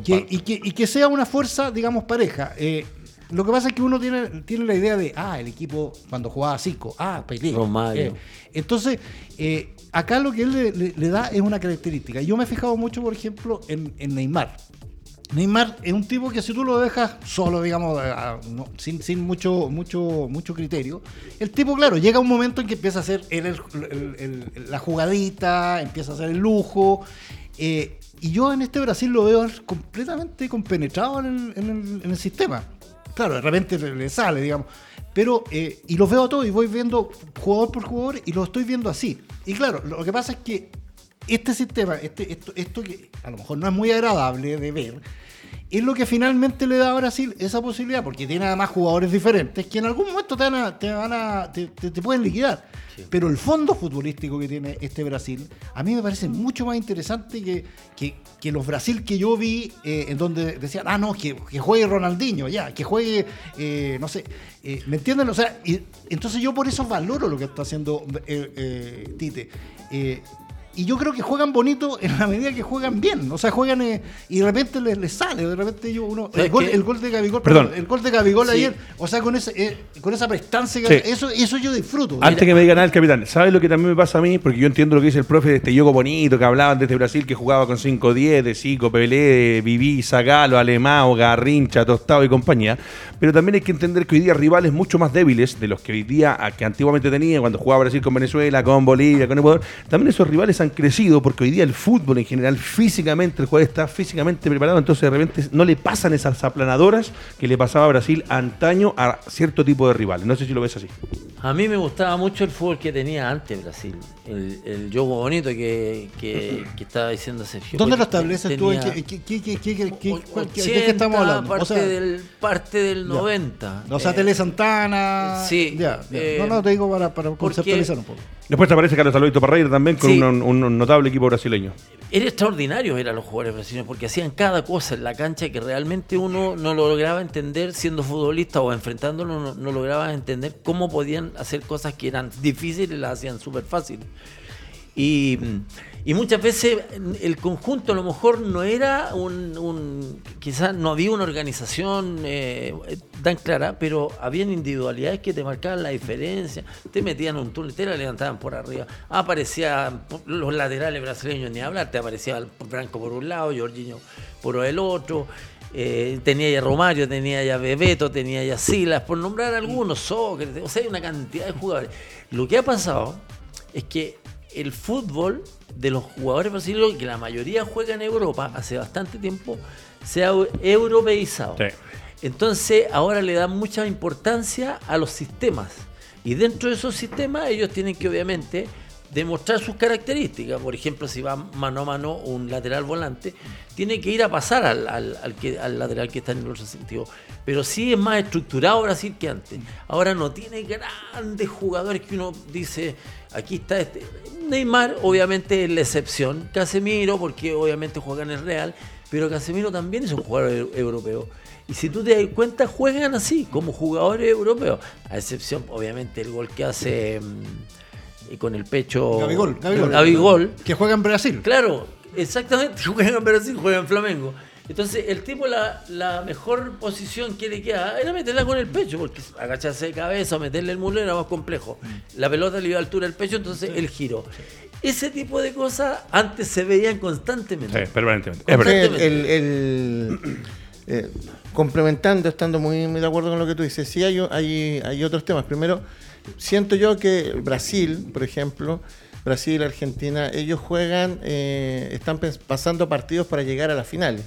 Que- y, que, y que sea una fuerza, digamos, pareja. Eh, lo que pasa es que uno tiene, tiene la idea de, ah, el equipo cuando jugaba Zico, ah, Pelé. Eh, entonces, eh, acá lo que él le, le- le da es una característica. Yo me he fijado mucho, por ejemplo, en, en Neymar. Neymar es un tipo que si tú lo dejas solo, digamos, no, sin, sin mucho, mucho, mucho criterio, el tipo, claro, llega un momento en que empieza a hacer el- la jugadita, empieza a hacer el lujo. eh, y yo en este Brasil lo veo completamente compenetrado en el, en el- sistema. Claro, de repente le, le sale, digamos. Pero, eh, y los veo a todos y voy viendo jugador por jugador y lo estoy viendo así. Y claro, lo que pasa es que este sistema, este, esto, esto que a lo mejor no es muy agradable de ver, es lo que finalmente le da a Brasil esa posibilidad, porque tiene además jugadores diferentes que en algún momento te van a, te, van a- te, te- te pueden liquidar. Pero el fondo futbolístico que tiene este Brasil, a mí me parece mucho más interesante que, que, que los Brasil que yo vi, eh, en donde decían, ah, no, que, que juegue Ronaldinho, ya, que juegue, eh, no sé, eh, ¿me entienden? O sea, y- entonces yo por eso valoro lo que está haciendo eh, Tite. Y yo creo que juegan bonito en la medida que juegan bien. O sea, juegan eh, y de repente les, les sale, de repente yo uno. El gol, el gol, de Gabigol, perdón, el gol de Gabigol ayer, o sea, con ese, eh, con esa prestancia, eso, eso yo disfruto. Antes que me diga nada el capitán, ¿sabes lo que también me pasa a mí? Porque yo entiendo lo que dice el profe de este yogo bonito que hablaban desde Brasil, que jugaba con 5-10, de Zico, Pelé, Viví, Zagalo, Alemão, Garrincha, Tostado y compañía. Pero también hay que entender que hoy día rivales mucho más débiles de los que hoy día, que antiguamente tenía, cuando jugaba Brasil con Venezuela, con Bolivia, con Ecuador, también esos rivales han crecido porque hoy día el fútbol en general, físicamente, el jugador está físicamente preparado, entonces de repente no le pasan esas aplanadoras que le pasaba a Brasil antaño a cierto tipo de rivales. No sé si lo ves así. A mí me gustaba mucho el fútbol que tenía antes Brasil, el, el juego bonito que, que, estaba diciendo Sergio. ¿Dónde lo estableces tú? ¿Qué, qué, qué, qué, estamos hablando? Parte, del, parte del 90. O sea, Tele Santana. Sí. Ya, eh, no, no, te digo para, para conceptualizar un poco. Después te aparece Carlos Alberto Parreira también con un, notable equipo brasileño. Era extraordinario eran los jugadores brasileños porque hacían cada cosa en la cancha que realmente uno no lo lograba entender siendo futbolista o enfrentándolo, no, no lograba entender cómo podían hacer cosas que eran difíciles y las hacían súper fácil. Y, muchas veces el conjunto a lo mejor no era un, quizás no había una organización eh, tan clara, pero habían individualidades que te marcaban la diferencia, te metían un túnel, te la levantaban por arriba, aparecían los laterales brasileños ni hablar, te aparecía Branco por un lado, Jorginho por el otro, eh, tenía ya Romario, tenía ya Bebeto, tenía ya Silas, por nombrar algunos, Sócrates, o sea, hay una cantidad de jugadores. Lo que ha pasado es que el fútbol de los jugadores brasileños, que la mayoría juega en Europa hace bastante tiempo, se ha europeizado. Entonces ahora le dan mucha importancia a los sistemas. Y dentro de esos sistemas ellos tienen que obviamente demostrar sus características. Por ejemplo, si va mano a mano un lateral volante, tiene que ir a pasar al, al, que, al lateral que está en el otro sentido. Pero sí es más estructurado Brasil que antes. Ahora no tiene grandes jugadores que uno dice, aquí está este. Neymar obviamente es la excepción. Casemiro, porque obviamente juega en el Real, pero Casemiro también es un jugador europeo. Y si tú te das cuenta, juegan así, como jugadores europeos. A excepción, obviamente, el gol que hace... Mm, y con el pecho. Gabigol, Gabigol, Gabigol. Que juega en Brasil. Claro, exactamente, juega en Brasil, juega en Flamengo. Entonces, el tipo, la, la mejor posición que le queda era meterla con el pecho, porque agacharse de cabeza o meterle el mulo era más complejo. La pelota le iba a altura del pecho, entonces el giro. Ese tipo de cosas antes se veían constantemente. Sí, permanentemente. El, eh, complementando, estando muy, muy, de acuerdo con lo que tú dices, sí hay, hay, hay otros temas. Primero, siento yo que Brasil, por ejemplo, Brasil, Argentina, ellos juegan, eh, están pasando partidos para llegar a las finales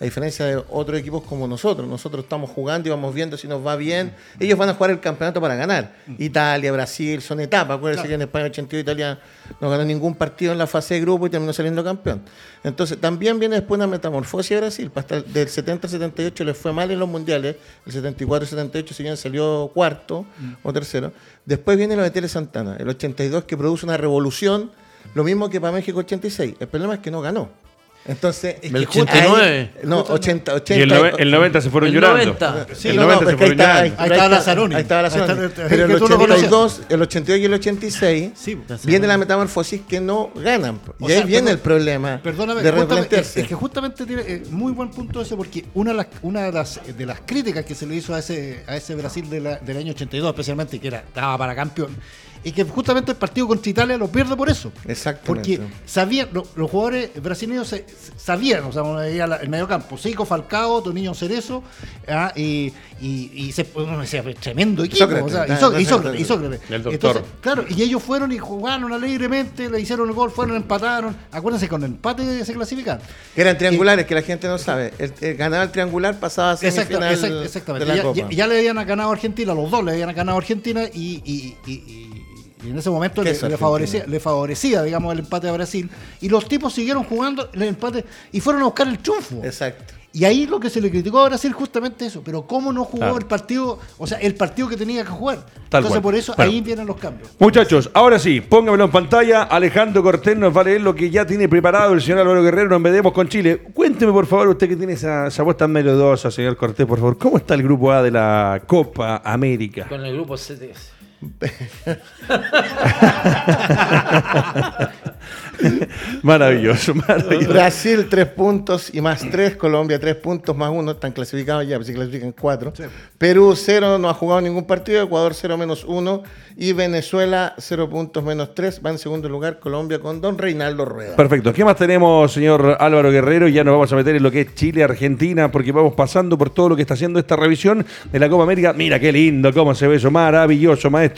a diferencia de otros equipos como nosotros. Nosotros estamos jugando y vamos viendo si nos va bien. Ellos van a jugar el campeonato para ganar. Italia, Brasil, son etapas. Acuérdense que en España 82 Italia no ganó ningún partido en la fase de grupo y terminó saliendo campeón. Entonces también viene después una metamorfosis de Brasil. Hasta del 70 al 78 les fue mal en los mundiales. El 74 78 si bien salió cuarto o tercero. Después viene lo de Tele Santana, el 82 que produce una revolución. Lo mismo que para México 86. El problema es que no ganó. Entonces, el 89. no, 80, 80. Y el, 90 se fueron llorando. 90. Sí, el 90 se fueron llorando. Ahí, estaba Lazaroni. Ahí estaba Lazaroni. Pero el 82, el 82 y el 86 sí, viene la metamorfosis que no ganan. y ahí viene el problema perdóname, de replantearse. Es que justamente tiene eh, muy buen punto ese porque una de las, una de las, de las críticas que se le hizo a ese, a ese Brasil de la, del año 82 especialmente, que era estaba para campeón, y que justamente el partido contra Italia lo pierde por eso. Exactamente. Porque sabían, los jugadores brasileños sabían, o sea, el medio campo, Seiko Falcao, Toniño Cerezo, ah, y, y, se uno decía, tremendo equipo. o sea, y, Sócrates, y, Sócrates, Entonces, claro, y ellos fueron y jugaron alegremente, le hicieron el gol, fueron, empataron. Acuérdense, con el empate se clasifican. Eran triangulares, que la gente no sabe. El, ganaba el triangular, pasaba a semifinal exactamente. De la ya, Copa. Ya, le habían ganado a Argentina, los dos le habían ganado a Argentina y y en ese momento le, favorecía, le, favorecía, digamos, el empate a Brasil. Y los tipos siguieron jugando el empate y fueron a buscar el triunfo. Exacto. Y ahí lo que se le criticó a Brasil justamente eso. Pero cómo no jugó el partido, o sea, el partido que tenía que jugar. Entonces por eso ahí vienen los cambios. Muchachos, ahora sí, póngamelo en pantalla. Alejandro Cortés nos va a leer lo que ya tiene preparado el señor Álvaro Guerrero. Nos vedemos con Chile. Cuénteme, por favor, usted que tiene esa, esa voz tan melodiosa, señor Cortés, por favor. ¿Cómo está el grupo A de la Copa América? Con el grupo CTS. maravilloso, maravilloso. Brasil tres puntos y más tres, Colombia tres puntos más uno, están clasificados ya, pues se clasifican cuatro. Perú cero, no ha jugado ningún partido, Ecuador cero menos uno y Venezuela cero puntos menos tres, va en segundo lugar Colombia con Don Reinaldo Rueda. Perfecto. ¿Qué más tenemos, señor Álvaro Guerrero? Ya nos vamos a meter en lo que es Chile, Argentina, porque vamos pasando por todo lo que está haciendo esta revisión de la Copa América. Mira qué lindo, cómo se ve eso, maravilloso, maestro.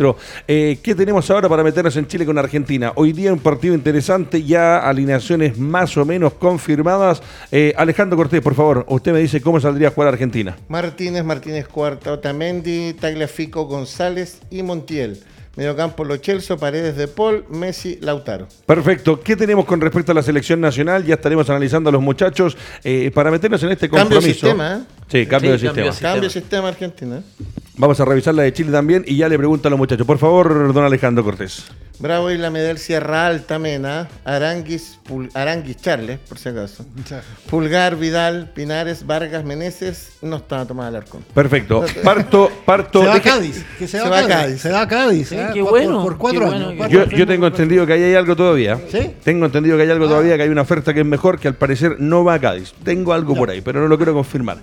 Eh, ¿Qué tenemos ahora para meternos en Chile con Argentina? Hoy día un partido interesante, ya alineaciones más o menos confirmadas. Eh, Alejandro Cortés, por favor, usted me dice cómo saldría a jugar Argentina. Martínez, Martínez Cuarta, Otamendi, Tagliafico, González y Montiel. Mediocampo Lo Chelso, Paredes de Paul, Messi, Lautaro. Perfecto. ¿Qué tenemos con respecto a la selección nacional? Ya estaremos analizando a los muchachos eh, para meternos en este compromiso. Cambio de sistema, ¿eh? Sí, cambio de cambio sistema. de sistema. Cambio de sistema Argentina. Vamos a revisar la de Chile también y ya le pregunto a los muchachos. Por favor, don Alejandro Cortés. Bravo y la Medel Sierra Alta, Mena, Aranguis, Pul- Aranguis Charles, por si acaso. Pulgar, Vidal, Pinares, Vargas, Meneses, no estaba tomada el arcón. Perfecto. Parto, parto. Se va a Cádiz. Que se, Se va, a Cádiz. Cádiz. Se va a Cádiz. Sí, ¿eh? qué Por- bueno, Por, cuatro qué años. cuatro Yo, años. yo tengo entendido que ahí hay algo todavía. ¿Sí? Tengo entendido que hay algo todavía, que hay una oferta que es mejor, que al parecer no va a Cádiz. Tengo algo por ahí, pero no lo quiero confirmar.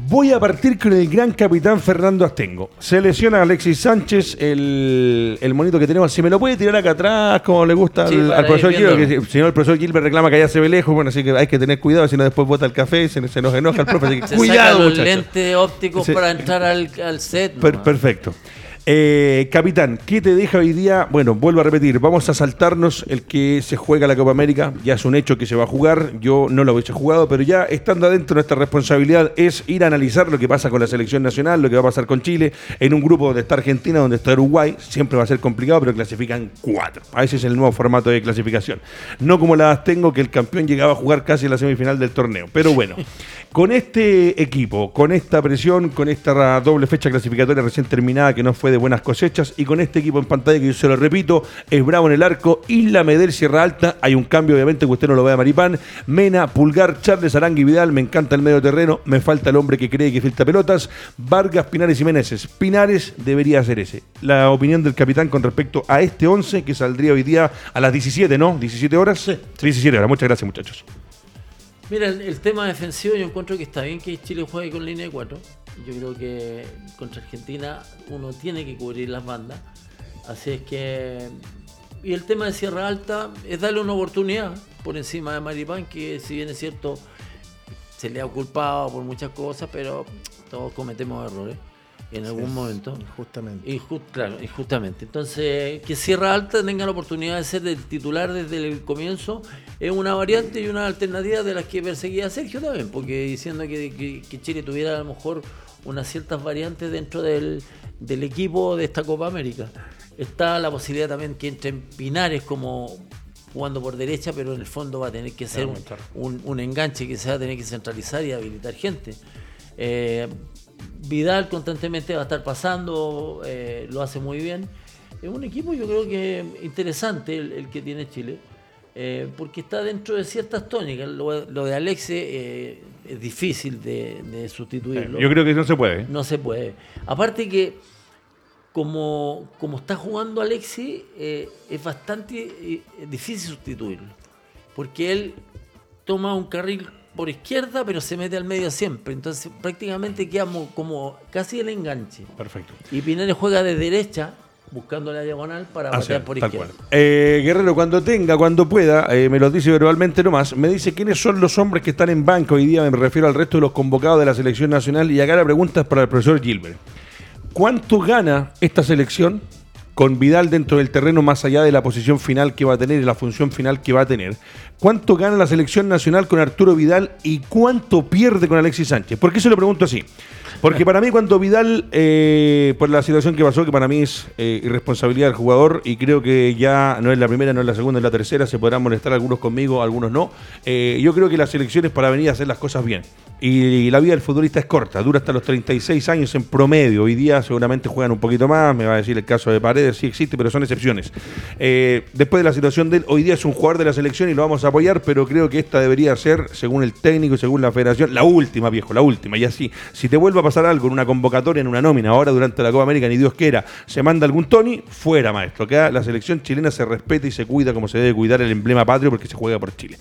Voy a partir con el gran capitán Fernando Astengo. Se lesiona Alexis Sánchez, el, el monito que tenemos. Si me lo puede tirar acá atrás, como le gusta Sí, al, profesor Gilbert, que si no el profesor Gilbert reclama que allá se ve lejos, bueno, así que hay que tener cuidado, si no después bota el café y se, se nos enoja el profe. Así que Se cuidado, saca los muchachos. lentes ópticos Sí. para entrar al, al set. Per- perfecto. Eh, capitán, ¿qué te deja hoy día? Bueno, vuelvo a repetir, vamos a saltarnos el que se juega la Copa América, ya es un hecho que se va a jugar, yo no lo hubiese jugado, pero ya estando adentro nuestra responsabilidad es ir a analizar lo que pasa con la selección nacional, lo que va a pasar con Chile, en un grupo donde está Argentina, donde está Uruguay, siempre va a ser complicado, pero clasifican cuatro. A ese es el nuevo formato de clasificación. No como las tengo, que el campeón llegaba a jugar casi en la semifinal del torneo, pero bueno. Con este equipo, con esta presión, con esta doble fecha clasificatoria recién terminada que no fue de buenas cosechas y con este equipo en pantalla que yo se lo repito, es Bravo en el arco, Isla Medel, Sierra Alta, hay un cambio obviamente que usted no lo vea Maripán, Mena, Pulgar, Charles, Arangui, Vidal, me encanta el medio terreno, me falta el hombre que cree que filtra pelotas, Vargas, Pinares y Meneses. Pinares debería ser ese. La opinión del capitán con respecto a este 11 que saldría hoy día a las 17, ¿no? 17 horas. Sí. 17 horas. Muchas gracias muchachos. Mira, el, el tema defensivo yo encuentro que está bien que Chile juegue con línea de 4. Yo creo que contra Argentina uno tiene que cubrir las bandas. Así es que... Y el tema de Sierra Alta es darle una oportunidad por encima de Maripán, que si bien es cierto, se le ha culpado por muchas cosas, pero todos cometemos errores en algún momento. Justamente. Y ju- claro, y justamente. Entonces, que Sierra Alta tenga la oportunidad de ser el titular desde el comienzo es una variante y una alternativa de las que perseguía Sergio también, porque diciendo que, que- que Chile tuviera a lo mejor unas ciertas variantes dentro del, del equipo de esta Copa América. Está la posibilidad también que entren Pinares como jugando por derecha, pero en el fondo va a tener que ser un, un- un enganche que se va a tener que centralizar y habilitar gente. Eh, Vidal constantemente va a estar pasando, eh, lo hace muy bien. Es un equipo yo creo que interesante el, el que tiene Chile, eh, porque está dentro de ciertas tónicas. Lo, lo de Alexe es difícil de, de sustituirlo. Yo creo que no se puede. ¿eh? No se puede. Aparte que como, como está jugando Alexi, eh, es bastante eh, difícil sustituirlo. Porque él toma un carril por izquierda, pero se mete al medio siempre. Entonces prácticamente queda mo- como casi el enganche. Perfecto. Y Pinares juega de derecha, buscando la diagonal para Así patear es, por izquierda. Eh, Guerrero, cuando tenga, cuando pueda, eh, me lo dice verbalmente nomás, me dice quiénes son los hombres que están en banco hoy día, me refiero al resto de los convocados de la selección nacional, y acá la pregunta es para el profesor Gilbert. ¿Cuánto gana esta selección con Vidal dentro del terreno más allá de la posición final que va a tener y la función final que va a tener? ¿Cuánto gana la selección nacional con Arturo Vidal y cuánto pierde con Alexis Sánchez? ¿Por qué se lo pregunto así? Porque para mí cuando Vidal, eh, por la situación que pasó, que para mí es eh, irresponsabilidad del jugador y creo que ya no es la primera, no es la segunda, es la tercera, se podrán molestar algunos conmigo, algunos no. Eh, yo creo que las elecciones para venir a hacer las cosas bien. Y la vida del futbolista es corta, dura hasta los 36 años en promedio. Hoy día seguramente juegan un poquito más, me va a decir el caso de Paredes, sí existe, pero son excepciones. Eh, después de la situación de él, hoy día es un jugador de la selección y lo vamos a apoyar, pero creo que esta debería ser, según el técnico y según la federación, la última, viejo, la última. Y así, si te vuelvo a pasar algo en una convocatoria, en una nómina, ahora durante la Copa América, ni Dios quiera, se manda algún Tony, fuera, maestro. Que la selección chilena se respeta y se cuida como se debe cuidar el emblema patrio porque se juega por Chile.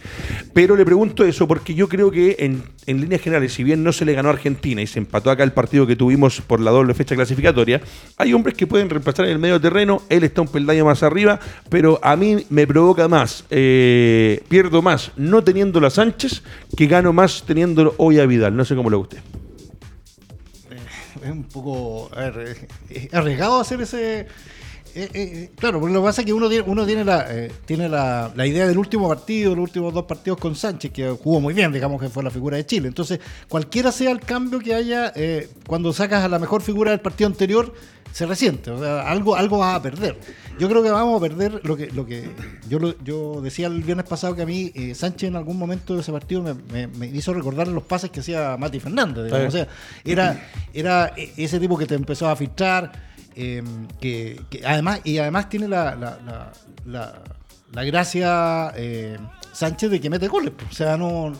Pero le pregunto eso porque yo creo que en, en líneas generales, si bien no se le ganó a Argentina y se empató acá el partido que tuvimos por la doble fecha clasificatoria, hay hombres que pueden reemplazar en el medio terreno, él está un peldaño más arriba, pero a mí me provoca más, eh, pierdo más no teniendo a Sánchez que gano más teniéndolo hoy a Vidal. No sé cómo lo guste. Es un poco a ver, eh, arriesgado hacer ese eh, eh, claro, porque lo que pasa es que uno tiene, uno tiene, la, eh, tiene la, idea del último partido, los últimos dos partidos con Sánchez, que jugó muy bien, digamos que fue la figura de Chile. Entonces, cualquiera sea el cambio que haya, cuando sacas a la mejor figura del partido anterior, se resiente. O sea, algo, algo vas a perder. Yo creo que vamos a perder lo que, lo que yo, yo decía el viernes pasado que a mí Sánchez en algún momento de ese partido me, hizo recordar los pases que hacía Mati Fernández. O sea, era, era ese tipo que te empezó a filtrar Em, que, además, y además tiene la, la, la, gracia eh, Sánchez de que mete goles. O sea, no,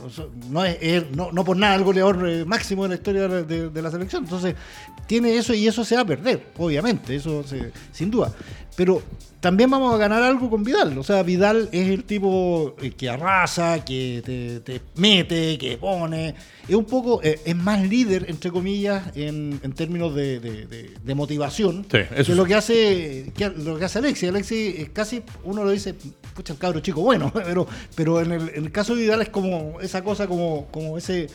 no es no, no, por nada el goleador eh, máximo de la historia de, la selección. Entonces, tiene eso y eso se va a perder, obviamente, eso sin duda. Pero también vamos a ganar algo con Vidal. O sea, Vidal es el tipo eh, que arrasa, que te, mete, que pone. Es un poco, eh, es más líder, entre comillas, en, términos de, motivación que lo que hace lo que hace Alexis. Alexis es casi, uno lo dice, pucha, el cabro chico bueno, pero, pero en, el, en el caso de Vidal es como esa cosa, como, como ese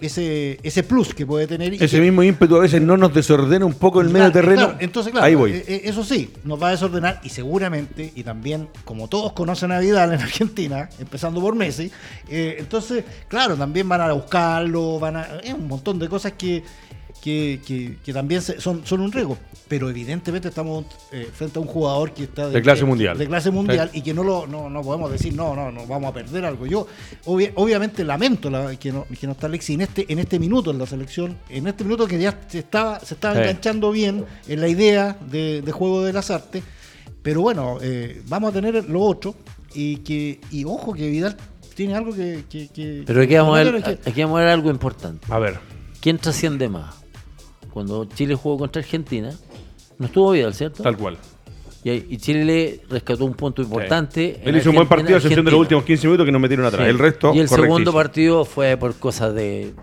ese, ese plus que puede tener. Ese mismo ímpetu a veces no nos desordena un poco el medio terreno. entonces, claro, Ahí voy. Eh, eh, eso sí, nos va a desordenar y seguramente, y también, como todos conocen a Vidal en Argentina, empezando por Messi, eh, entonces, claro, también van a buscarlo, van a. Es un montón de cosas que que, que, también son, son un riesgo. Pero evidentemente estamos eh, frente a un jugador que está de, clase mundial. De clase mundial y que no lo no, no, podemos decir, no, no, no, vamos a perder algo. Yo obviamente lamento la, que, no, que no está Alexis en este, en este minuto en la selección, en este minuto que ya se estaba, se estaba enganchando bien en la idea de, juego de las artes. Pero bueno, eh, vamos a tener lo otro y que y ojo que Vidal tiene algo que... Pero aquí vamos, a ver, aquí vamos a ver algo importante. A ver. ¿Quién trasciende más? Cuando Chile jugó contra Argentina, no estuvo Vidal, ¿cierto? Tal cual. Y, Chile rescató un punto importante. Él hizo un buen partido, a excepción de los últimos 15 minutos que nos metieron atrás. El resto. Y el segundo partido fue por cosas de,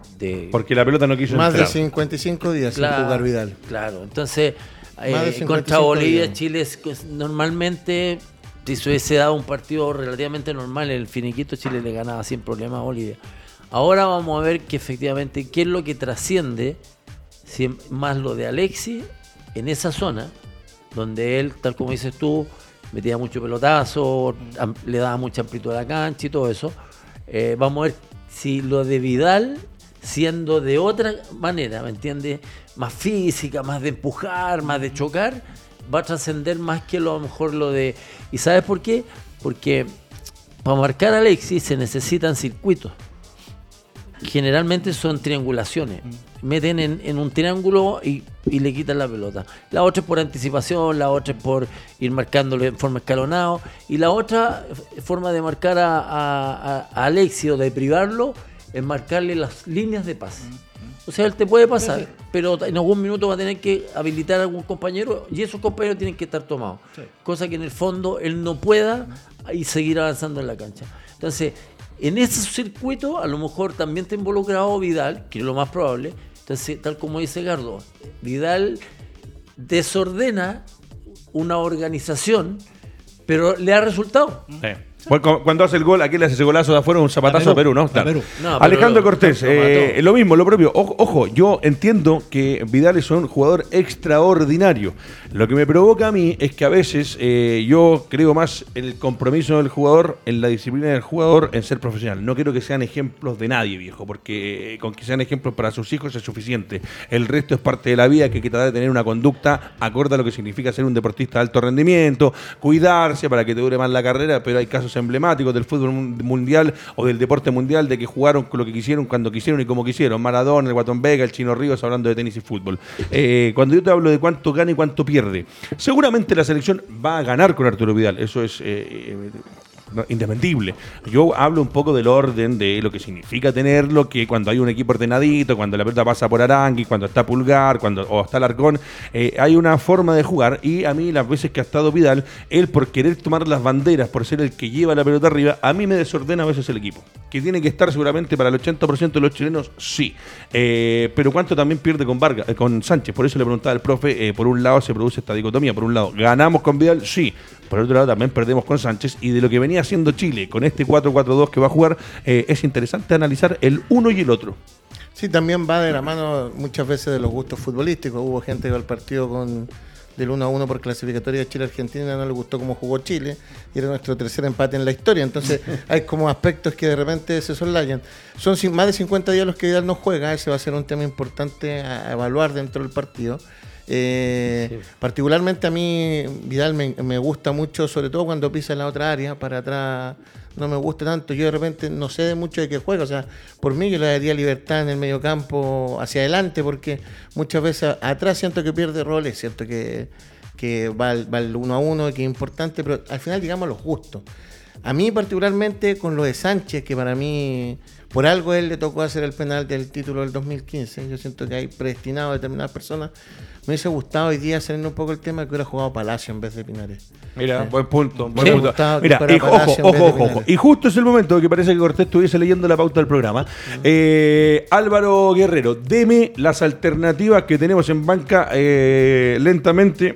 Porque la pelota no quiso Más de 55 días sin jugar Vidal. Claro, entonces. Eh, contra Bolivia, Chile normalmente si se hubiese dado un partido relativamente normal, el finiquito Chile le ganaba sin problema a Bolivia. Ahora vamos a ver que efectivamente qué es lo que trasciende más lo de Alexis en esa zona, donde él, tal como dices tú, metía mucho pelotazo, le daba mucha amplitud a la cancha y todo eso. Eh, vamos a ver si lo de Vidal, siendo de otra manera, ¿me entiendes? Más física, más de empujar, más de chocar, va a trascender más que lo, a lo mejor lo de... ¿Y sabes por qué? Porque para marcar a Alexis se necesitan circuitos generalmente son triangulaciones. Meten en, un triángulo y, le quitan la pelota. La otra es por anticipación, la otra es por ir marcándolo en forma escalonado. Y la otra forma de marcar a, a, a Alexi o de privarlo es marcarle las líneas de pase. O sea, él te puede pasar, pero en algún minuto va a tener que habilitar a algún compañero y esos compañeros tienen que estar tomados. Cosa que en el fondo él no pueda y seguir avanzando en la cancha. Entonces, en ese circuito a lo mejor también está involucrado Vidal, que es lo más probable. Entonces, tal como dice Gardo, Vidal desordena una organización, pero le ha resultado. Cuando hace el gol, aquí le hace ese golazo de afuera, un zapatazo a Perú, ¿no? Alejandro Cortés, eh, lo mismo, lo propio. ojo, yo entiendo que Vidal es un jugador extraordinario. Lo que me provoca a mí es que a veces eh, yo creo más en el compromiso del jugador, en la disciplina del jugador, en ser profesional. No quiero que sean ejemplos de nadie, viejo, porque eh, con que sean ejemplos para sus hijos es suficiente. El resto es parte de la vida que hay que tratar de tener una conducta acorde a lo que significa ser un deportista de alto rendimiento, cuidarse para que te dure más la carrera, pero hay casos emblemáticos del fútbol mundial o del deporte mundial de que jugaron con lo que quisieron, cuando quisieron y como quisieron. Maradona, el Guatón Vega, el Chino Ríos hablando de tenis y fútbol. Eh, cuando yo te hablo de cuánto gana y cuánto pierde, seguramente la selección va a ganar con Arturo Vidal. Eso es. Eh, indesmentible. Yo hablo un poco del orden, de lo que significa tenerlo, que cuando hay un equipo ordenadito, cuando la pelota pasa por Arangui, cuando está Pulgar, cuando o está Larcón, eh, hay una forma de jugar y a mí las veces que ha estado Vidal, él por querer tomar las banderas, por ser el que lleva la pelota arriba, a mí me desordena a veces el equipo. Que tiene que estar seguramente para el 80% de los chilenos, sí. Eh, pero ¿cuánto también pierde con Vargas, eh, con Sánchez? Por eso le preguntaba al profe, por un lado se produce esta dicotomía, por un lado, ¿ganamos con Vidal? Sí. Por otro lado, también perdemos con Sánchez. Y de lo que venía haciendo Chile con este 4-4-2 que va a jugar, es interesante analizar el uno y el otro. Sí, también va de la mano muchas veces de los gustos futbolísticos. Hubo gente que va al partido con del 1 a 1 por clasificatoria de Chile-Argentina, no le gustó cómo jugó Chile y era nuestro tercer empate en la historia. Entonces hay como aspectos que de repente se soslayan. Son más de 50 días los que Vidal no juega, ese va a ser un tema importante a evaluar dentro del partido. Eh, particularmente a mí Vidal me, me, gusta mucho, sobre todo cuando pisa en la otra área, para atrás no me gusta tanto. Yo de repente no sé de mucho de qué juega. O sea, por mí yo le daría libertad en el medio campo hacia adelante, porque muchas veces atrás siento que pierde roles, siento que, que va, va el uno a uno, que es importante, pero al final digamos los gustos. A mí particularmente con lo de Sánchez, que para mí por algo él le tocó hacer el penal del título del 2015, yo siento que hay predestinado a determinadas personas me hubiese gustado hoy día saliendo un poco el tema que hubiera jugado Palacio en vez de Pinares. Mira, buen punto. Buen punto. Mira, y, ojo, ojo, ojo, Y justo es el momento que parece que Cortés estuviese leyendo la pauta del programa. Mm. Eh, Álvaro Guerrero, deme las alternativas que tenemos en banca eh, lentamente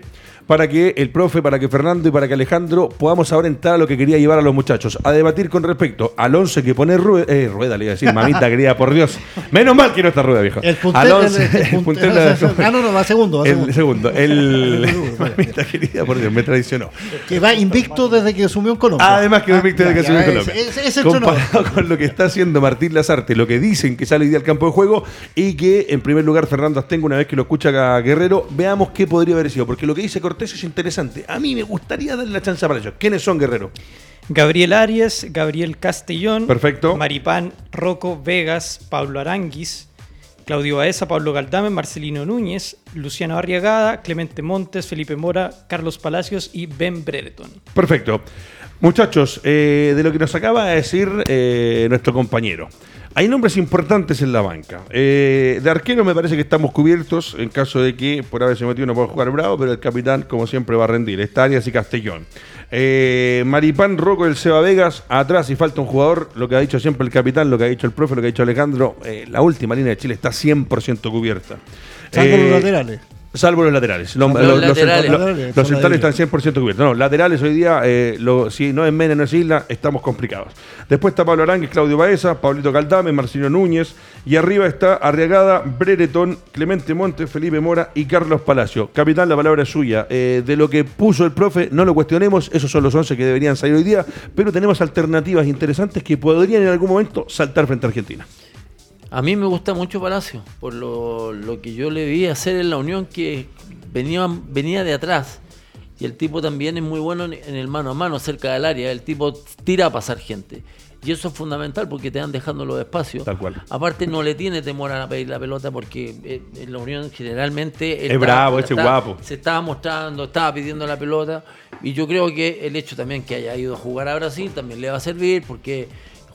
para que el profe, para que Fernando y para que Alejandro podamos ahora entrar a lo que quería llevar a los muchachos, a debatir con respecto al 11 que pone rueda, eh, rueda, le iba a decir, mamita querida, por Dios. Menos mal que no está rueda, viejo. El puntero, al el, puntero, Ah, no, no, va segundo. Va el segundo. El, mamita querida, por Dios, me traicionó. Que va invicto desde que asumió en Colombia. Además que va invicto desde que asumió en Colombia. Es, es, Comparado con lo que está haciendo Martín Lazarte, lo que dicen que sale hoy día al campo de juego y que en primer lugar Fernando Astengo, una vez que lo escucha Guerrero, veamos qué podría haber sido. Porque lo que dice Cortés es interesante. A mí me gustaría darle la chance para ellos. ¿Quiénes son, Guerrero? Gabriel Arias, Gabriel Castellón, Perfecto. Maripán, Rocco Vegas, Pablo Aranguis, Claudio Baeza, Pablo Galdame, Marcelino Núñez, Luciano Arriagada, Clemente Montes, Felipe Mora, Carlos Palacios y Ben Brereton. Perfecto. Muchachos, eh, de lo que nos acaba de decir eh, nuestro compañero. Hay nombres importantes en la banca. Eh, de arquero me parece que estamos cubiertos en caso de que por haberse metido no pueda jugar Bravo, pero el capitán, como siempre, va a rendir. Está Arias y Castellón. Eh, Maripán, Roco, el Seba Vegas, atrás y falta un jugador, lo que ha dicho siempre el capitán, lo que ha dicho el profe, lo que ha dicho Alejandro, eh, la última línea de Chile está 100% cubierta. Salvo los laterales. Salvo los laterales. Los, laterales. los, centrales están 100% cubiertos. No, laterales hoy día, eh, si no es Mena, no es Isla, estamos complicados. Después está Pablo Arangues, Claudio Baeza, Pablito Caldame, Marcino Núñez. Y arriba está Arriagada, Breretón, Clemente Montes, Felipe Mora y Carlos Palacio. Capitán, la palabra es suya. Eh, de lo que puso el profe, no lo cuestionemos. Esos son los 11 que deberían salir hoy día. Pero tenemos alternativas interesantes que podrían en algún momento saltar frente a Argentina. A mí me gusta mucho Palacio, por lo, que yo le vi hacer en la Unión, que venía, venía de atrás. Y el tipo también es muy bueno en, el mano a mano, cerca del área. El tipo tira a pasar gente. Y eso es fundamental porque te van dejando los espacios. Tal cual. Aparte, no le tiene temor a pedir la pelota porque eh, en la Unión generalmente. Es bravo, ese guapo. Se estaba mostrando, estaba pidiendo la pelota. Y yo creo que el hecho también que haya ido a jugar a Brasil también le va a servir porque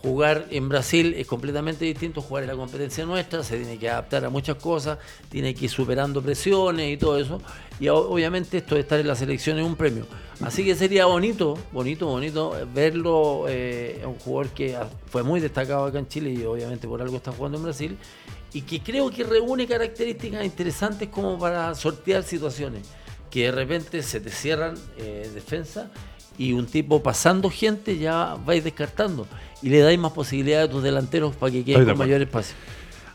jugar en Brasil es completamente distinto, jugar en la competencia nuestra, se tiene que adaptar a muchas cosas, tiene que ir superando presiones y todo eso. Y obviamente esto de estar en la selección es un premio. Así que sería bonito, bonito, bonito verlo, eh, un jugador que fue muy destacado acá en Chile y obviamente por algo está jugando en Brasil, y que creo que reúne características interesantes como para sortear situaciones, que de repente se te cierran eh, defensa y un tipo pasando gente ya vais descartando y le dais más posibilidades a tus delanteros para que queden con mayor espacio.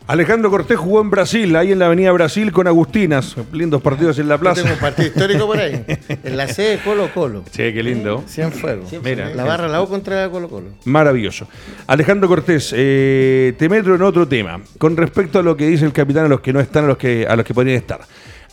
Alejandro Cortés jugó en Brasil, ahí en la Avenida Brasil con Agustinas. Lindos partidos en la plaza. tengo un partido histórico por ahí. En la sede Colo Colo. Sí, qué lindo. Cien fuego. Mira, la barra la O contra Colo Colo. Maravilloso. Alejandro Cortés, eh, te meto en otro tema. Con respecto a lo que dice el capitán, a los que no están, a los que, a los que podrían estar.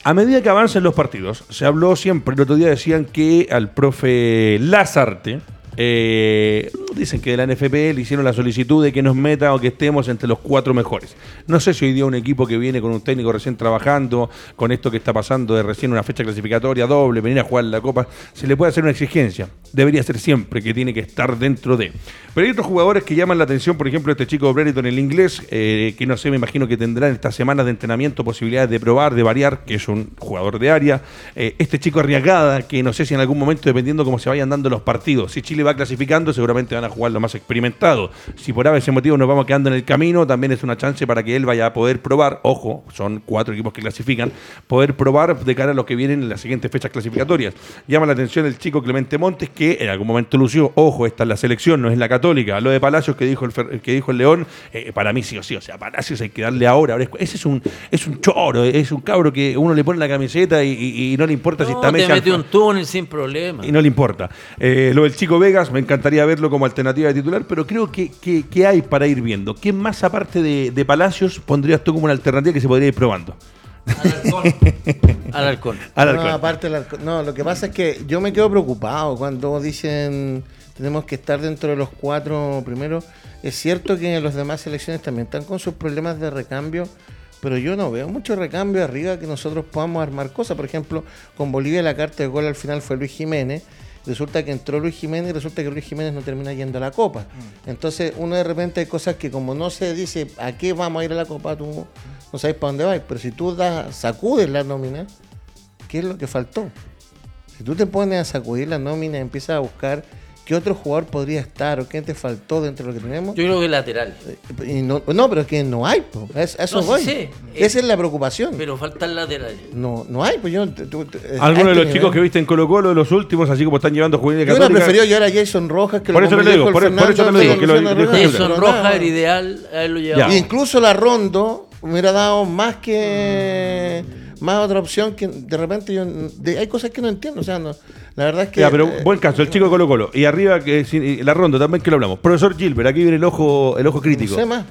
A medida que avancen los partidos, se habló siempre, el otro día decían que al profe Lazarte, eh, dicen que de la NFP le hicieron la solicitud de que nos meta o que estemos entre los cuatro mejores. No sé si hoy día un equipo que viene con un técnico recién trabajando, con esto que está pasando de recién una fecha clasificatoria doble, venir a jugar la Copa, se le puede hacer una exigencia. Debería ser siempre que tiene que estar dentro de. Pero hay otros jugadores que llaman la atención, por ejemplo, este chico Brereton, el inglés, eh, que no sé, me imagino que tendrá en estas semanas de entrenamiento posibilidades de probar, de variar, que es un jugador de área. Eh, este chico Arriagada, que no sé si en algún momento, dependiendo cómo se vayan dando los partidos, si Chile va clasificando, seguramente van a jugar lo más experimentado. Si por ese motivo nos vamos quedando en el camino, también es una chance para que él vaya a poder probar, ojo, son cuatro equipos que clasifican, poder probar de cara a lo que vienen en las siguientes fechas clasificatorias. Llama la atención el chico Clemente Montes, que en algún momento lució, ojo, esta es la selección, no es la católica. Lo de Palacios que dijo el, que dijo el León, eh, para mí sí o sí, o sea, Palacios hay que darle ahora. ahora ese es un, es un choro, es un cabro que uno le pone la camiseta y, no le importa si está Messi. mete un túnel sin problema. Y no le importa. Eh, lo del chico Vegas, me encantaría verlo como alternativa de titular, pero creo que, que, hay para ir viendo. ¿Qué más aparte de, de Palacios pondrías tú como una alternativa que se podría ir probando? Al halcón. No, aparte No, lo que pasa es que yo me quedo preocupado cuando dicen tenemos que estar dentro de los cuatro primeros. Es cierto que los demás selecciones también están con sus problemas de recambio, pero yo no veo mucho recambio arriba que nosotros podamos armar cosas. Por ejemplo, con Bolivia la carta de gol al final fue Luis Jiménez. Resulta que entró Luis Jiménez y resulta que Luis Jiménez no termina yendo a la Copa. Mm. Entonces, uno de repente hay cosas que como no se dice a qué vamos a ir a la Copa, tú no sabes para dónde vas. Pero si tú das, sacudes la nómina, ¿qué es lo que faltó? Si tú te pones a sacudir la nómina y empiezas a buscar qué otro jugador podría estar o qué te faltó dentro de lo que tenemos. Yo creo que lateral. Eh, no, pero es que no hay. eso voy. Esa es la preocupación. Pero falta el lateral. No, no hay. Pues yo, eh, Algunos de los chicos que viste en Colo Colo, los últimos, así como están llevando juveniles Yo hubiera preferido llevar a Jason Rojas que por eso le digo, por, eso te lo digo. Que lo, Jason Rojas era ideal, a él lo llevaba. Incluso la Rondo hubiera dado más que más otra opción que de repente yo hay cosas que no entiendo, o sea, no, la verdad es que ya, pero eh, buen caso, el chico Colo Colo y arriba que la ronda también que lo hablamos. Profesor Gilbert, aquí viene el ojo el ojo crítico. No sé más.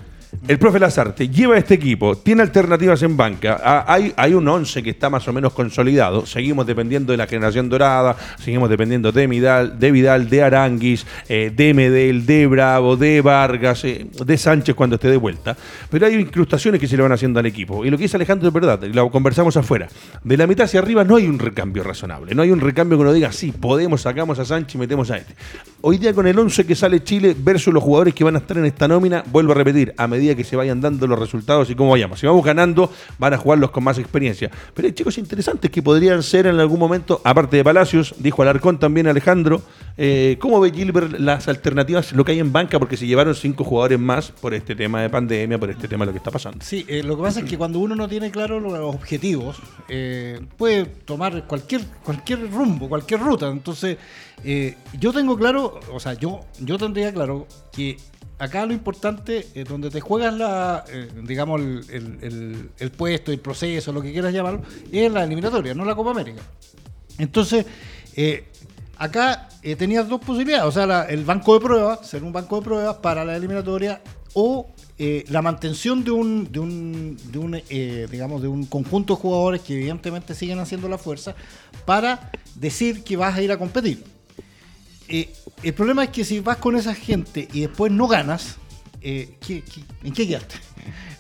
El profe Lazarte lleva este equipo, tiene alternativas en banca. Hay, hay un 11 que está más o menos consolidado. Seguimos dependiendo de la generación dorada, seguimos dependiendo de Vidal, de, Vidal, de Aranguis, eh, de Medel, de Bravo, de Vargas, eh, de Sánchez cuando esté de vuelta. Pero hay incrustaciones que se le van haciendo al equipo. Y lo que dice Alejandro es verdad, lo conversamos afuera. De la mitad hacia arriba no hay un recambio razonable. No hay un recambio que uno diga, sí, podemos, sacamos a Sánchez y metemos a este. Hoy día con el 11 que sale Chile versus los jugadores que van a estar en esta nómina, vuelvo a repetir, a medida que se vayan dando los resultados y cómo vayamos. Si vamos ganando, van a jugarlos con más experiencia. Pero hay chicos interesantes que podrían ser en algún momento, aparte de Palacios, dijo Alarcón también Alejandro. Eh, ¿Cómo ve Gilbert las alternativas, lo que hay en banca? Porque se llevaron cinco jugadores más por este tema de pandemia, por este tema de lo que está pasando. Sí, eh, lo que pasa es que cuando uno no tiene claro los objetivos, eh, puede tomar cualquier, cualquier rumbo, cualquier ruta. Entonces, yo tengo claro, o sea, yo, yo tendría claro que acá lo importante, es donde te juegas la, eh, digamos, el, el, puesto, el proceso, lo que quieras llamarlo, es la eliminatoria, no la Copa América. Entonces, eh, acá eh, tenías dos posibilidades, o sea, el banco de pruebas, ser un banco de pruebas para la eliminatoria, o la mantención de un, de un, de un digamos, de un conjunto de jugadores que evidentemente siguen haciendo la fuerza para decir que vas a ir a competir. Eh, el problema es que si vas con esa gente y después no ganas, eh, en qué quedaste?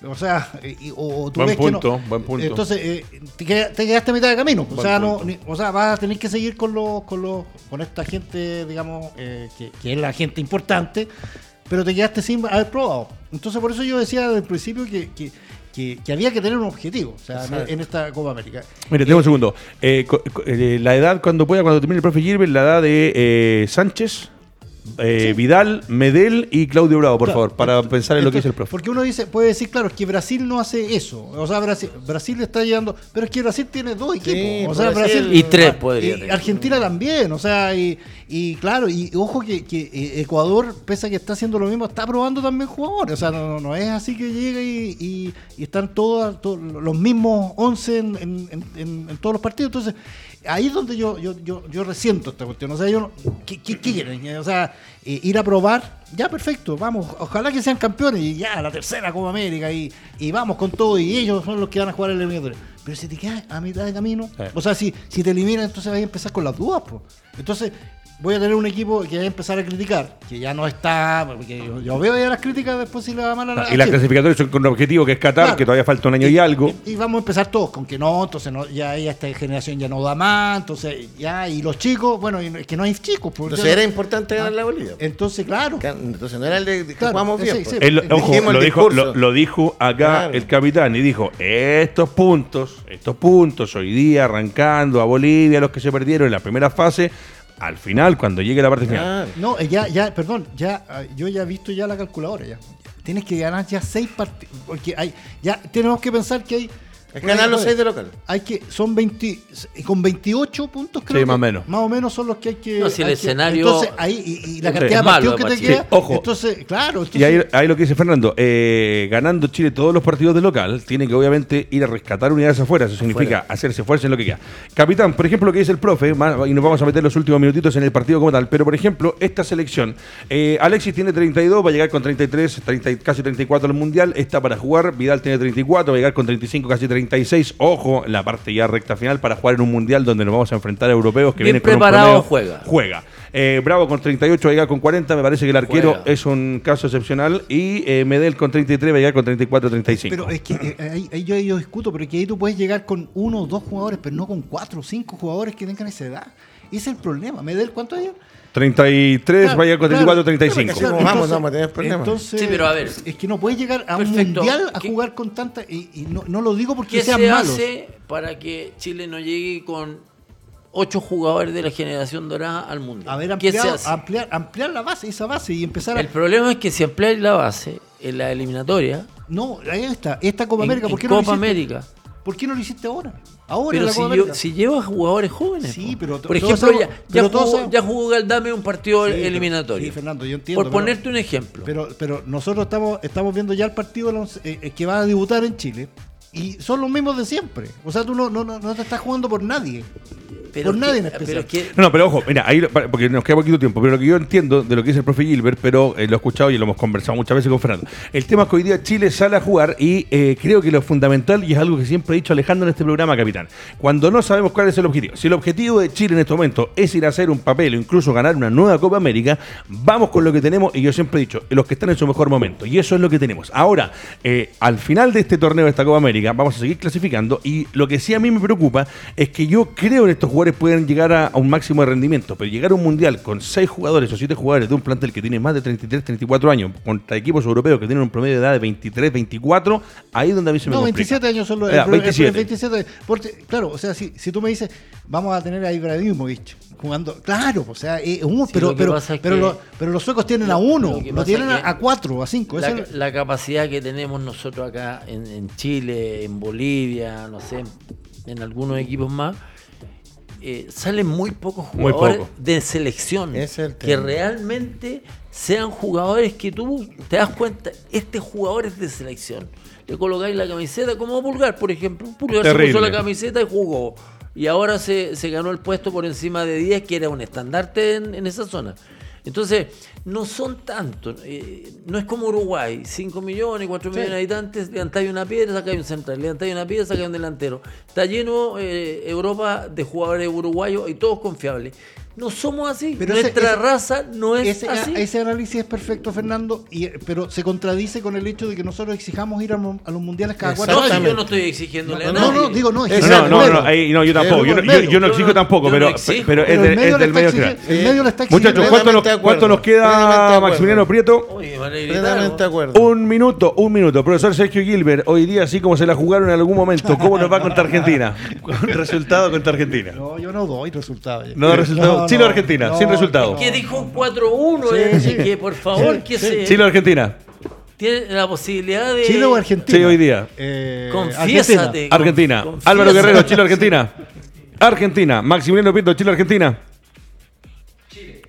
O sea, eh, o, tú ves que no. Buen punto. Entonces, te, quedaste a mitad de camino. O sea, no, o sea, vas a tener que seguir con los, con los, con esta gente, digamos, que, es la gente importante, pero te quedaste sin haber probado. Entonces, por eso yo decía desde el principio que, que, había que tener un objetivo en esta Copa América. Mire, tengo un segundo. Eh, eh, la edad, cuando pueda, cuando termine el profe Gilbert, la edad de eh, Sánchez. Eh, Vidal, Medel y Claudio Bravo, por favor, para pensar en lo que es el profe. Porque uno dice, puede decir, claro, es que Brasil no hace eso. O sea, Brasil, Brasil está llevando. Pero es que Brasil tiene dos equipos. o sea, Brasil, y tres podría. Argentina también. O sea, y, y claro, y ojo que, que, Ecuador, pese a que está haciendo lo mismo, está probando también jugadores. O sea, no, no es así que llega y, y, están todos, los mismos 11 en, en, en todos los partidos. Entonces, ahí es donde yo, yo, yo, yo resiento esta cuestión. O sea, yo ¿qué, qué, quieren? O sea, eh, ir a probar, ya perfecto, vamos, ojalá que sean campeones y ya, la tercera Copa América y, y vamos con todo y ellos son los que van a jugar el eliminatorio. Pero si te quedas a mitad de camino, o sea, si, si te eliminan, entonces vas a empezar con las dudas, pues. Entonces, voy a tener un equipo que va a empezar a criticar, que ya no está, porque yo, yo veo ya las críticas después si le va mal a la Ah, y las clasificatorias son con un objetivo que es Qatar, Claro. que todavía falta un año y, algo. Y, y vamos a empezar todos con que no, entonces no, ya, ya esta generación ya no da más, entonces ya, y los chicos, bueno, y es que no hay chicos. porque Entonces ya era importante ganar la Bolivia. Entonces, claro. Entonces no era el de que Claro, jugamos bien. sí, pues. sí. Ojo, el lo dijo, lo, lo dijo acá Claro. el capitán y dijo, estos puntos, estos puntos hoy día arrancando a Bolivia, los que se perdieron en la primera fase, al final, cuando llegue la parte final. Claro. No, eh, ya, ya, perdón, ya, ah, yo ya he visto ya la calculadora ya. Tienes que ganar ya seis partidos, porque hay, ya tenemos que pensar que hay... Es ganar los seis de local. Hay que, son 20, con 28 puntos creo Sí, que más o menos. Más o menos son los que hay que... No, si el que- escenario entonces, ahí, y, y la cantidad de partidos que te queda... Sí, ojo. Entonces, claro, entonces, Y ahí, ahí lo que dice Fernando, eh, ganando Chile todos los partidos de local, tiene que obviamente ir a rescatar unidades afuera. Eso significa hacerse fuerza en lo que queda. Capitán, por ejemplo, lo que dice el profe, más- y nos vamos a meter los últimos minutitos en el partido como tal, pero por ejemplo, esta selección, eh, Alexis tiene 32, va a llegar con 33, 30 y- casi 34 al Mundial, está para jugar, Vidal tiene 34, va a llegar con 35, casi 36, ojo, en la parte ya recta final para jugar en un Mundial donde nos vamos a enfrentar a europeos que Bien vienen con un preparado, promedio- juega. Juega. Eh, Bravo con 38, va a llegar con 40, me parece que el arquero Juega. es un caso excepcional. Y eh, Medel con 33 va a llegar con 34, 35. Pero es que eh, ahí, ahí yo, yo discuto, pero es que ahí tú puedes llegar con uno o dos jugadores, pero no con cuatro o cinco jugadores que tengan esa edad. Ese es el problema. ¿Medel cuánto hay? 33 Claro, va a llegar con 34, claro. 35. Así como vamos, vamos a tener problemas. Entonces, Sí, pero a ver. Es que no puedes llegar a un mundial a ¿Qué- jugar con tanta. Y, y no, no lo digo porque ¿Qué sean se malos. hace para que Chile no llegue con ocho jugadores de la generación dorada al mundo? A ver, ¿Qué ampliar, se hace? ampliar, ampliar la base, esa base y empezar a. El problema es que si ampliáis la base en la eliminatoria, No, ahí está. Esta Copa en- América, ¿por qué no Copa? América. ¿Por qué no lo hiciste ahora? Ahora en Pero la si, yo- si llevas jugadores jóvenes. Sí, pero por ejemplo, sabemos- ya, ya pero jugó, sabemos- ya jugó Galdame un partido Sí, pero- eliminatorio. sí, Fernando, yo entiendo, Por pero- ponerte un ejemplo. Pero, pero nosotros estamos, estamos viendo ya el partido eh, eh, que va a debutar en Chile. Y son los mismos de siempre. O sea, tú no, no, no te estás jugando por nadie. Pero por que- nadie en pero especial. es que- No, no, pero ojo, mira, ahí, porque nos queda poquito tiempo, pero lo que yo entiendo de lo que dice el profe Gilbert, pero eh, lo he escuchado y lo hemos conversado muchas veces con Fernando. El tema es que hoy día Chile sale a jugar y eh, creo que lo fundamental, y es algo que siempre he dicho Alejandro en este programa, capitán, cuando no sabemos cuál es el objetivo, si el objetivo de Chile en este momento es ir a hacer un papel o incluso ganar una nueva Copa América, vamos con lo que tenemos, y yo siempre he dicho, los que están en su mejor momento, y eso es lo que tenemos. Ahora, eh, al final de este torneo de esta Copa América, vamos a seguir clasificando, y lo que sí a mí me preocupa es que yo creo en estos jugadores pueden llegar a, a un máximo de rendimiento, pero llegar a un mundial con seis jugadores o siete jugadores de un plantel que tiene más de 33, 34 años, contra equipos europeos que tienen un promedio de edad de 23, 24, ahí es donde a mí se me No, complica. 27 años son los. Ya, el pro- el- 27. el 27. Porque, claro, o sea, si, si tú me dices, vamos a tener a Ibrahimovic jugando. Claro, o sea, eh, un- Sí, pero, pero, pero, lo- pero los suecos tienen a uno, lo tienen a, a cuatro, a cinco. la, capacidad que tenemos nosotros acá en, en Chile, en Bolivia, no sé, en algunos equipos más, eh, salen muy pocos Muy jugadores poco. de selección Ese es que realmente sean jugadores que tú te das cuenta, este jugador es de selección. Le colocáis la camiseta, como Pulgar, por ejemplo. Pulgar se puso la camiseta y jugó. Y ahora se, se ganó el puesto por encima de 10, que era un estandarte en, en esa zona. Entonces, no son tantos. eh, no es como Uruguay, 5 millones, 4 millones de habitantes, levantáis una piedra, sacáis un central, levantáis una piedra, sacáis un delantero. Está lleno eh, Europa de jugadores uruguayos y todos confiables. No somos así. Pero Nuestra ese- raza no es ese, así. ese análisis es perfecto, Fernando, y, pero se contradice con el hecho de que nosotros exijamos ir a, los mundiales cada cuatro no, años. yo no estoy exigiéndole a No, nadie. no, digo, no, No, no, no, no, ahí, no, yo tampoco. Yo, no- yo- yo no exijo no- tampoco, no pero, es, del- el medio el medio le está exigiendo. Muchachos, ¿cuánto nos, cuánto queda. Maximiliano Prieto? Oye, van a gritar, Plenamente de ¿no? acuerdo. Un minuto, un minuto. Profesor Sergio Gilbert, hoy día, así como se la jugaron en algún momento, ¿cómo nos va contra Argentina? Resultado contra Argentina. No, yo no doy resultados. No resultado. Chile o Argentina, sin resultado. Que dijo un 4-1, Sí, eh, que por favor, Sí, que sí. se Chile o Argentina. tiene la posibilidad de. ¿Chile o Argentina? Sí, hoy día. Eh, Confiésate. Argentina. Confiésate. Álvaro Guerrero, Chile o Argentina. Argentina. Maximiliano Prieto, Chile o Argentina.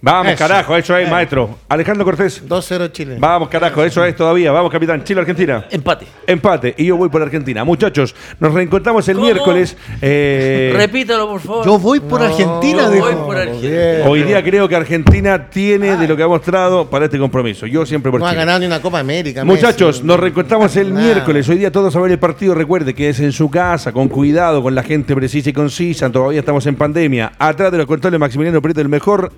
Vamos, Eso. carajo, eso es, Eh. maestro. Alejandro Cortés. 2-0 Chile. Vamos, carajo, eso es todavía. Vamos, capitán. Chile, Argentina. Empate. Empate. Y yo voy por Argentina. Muchachos, nos reencontramos el ¿Cómo? miércoles. eh, Repítalo, por favor. Yo voy por Argentina, yo voy por Argentina. Hoy día creo que Argentina tiene de lo que ha mostrado para este compromiso. Yo siempre por No ha Chile. ganado ni una Copa América. Muchachos, Messi. nos reencontramos el miércoles. Hoy día todos a ver el partido. Recuerde que es en su casa, con cuidado, con la gente precisa y concisa. Todavía estamos en pandemia. Atrás de los controles, Maximiliano Prieto, el mejor.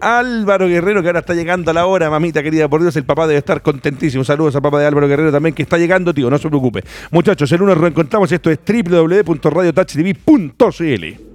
Álvaro Guerrero, que ahora está llegando a la hora. Mamita querida, por Dios, el papá debe estar contentísimo. Saludos al papá de Álvaro Guerrero también, que está llegando, tío. No se preocupe. Muchachos, el lunes nos reencontramos. Esto es www.radiotouchtv.cl.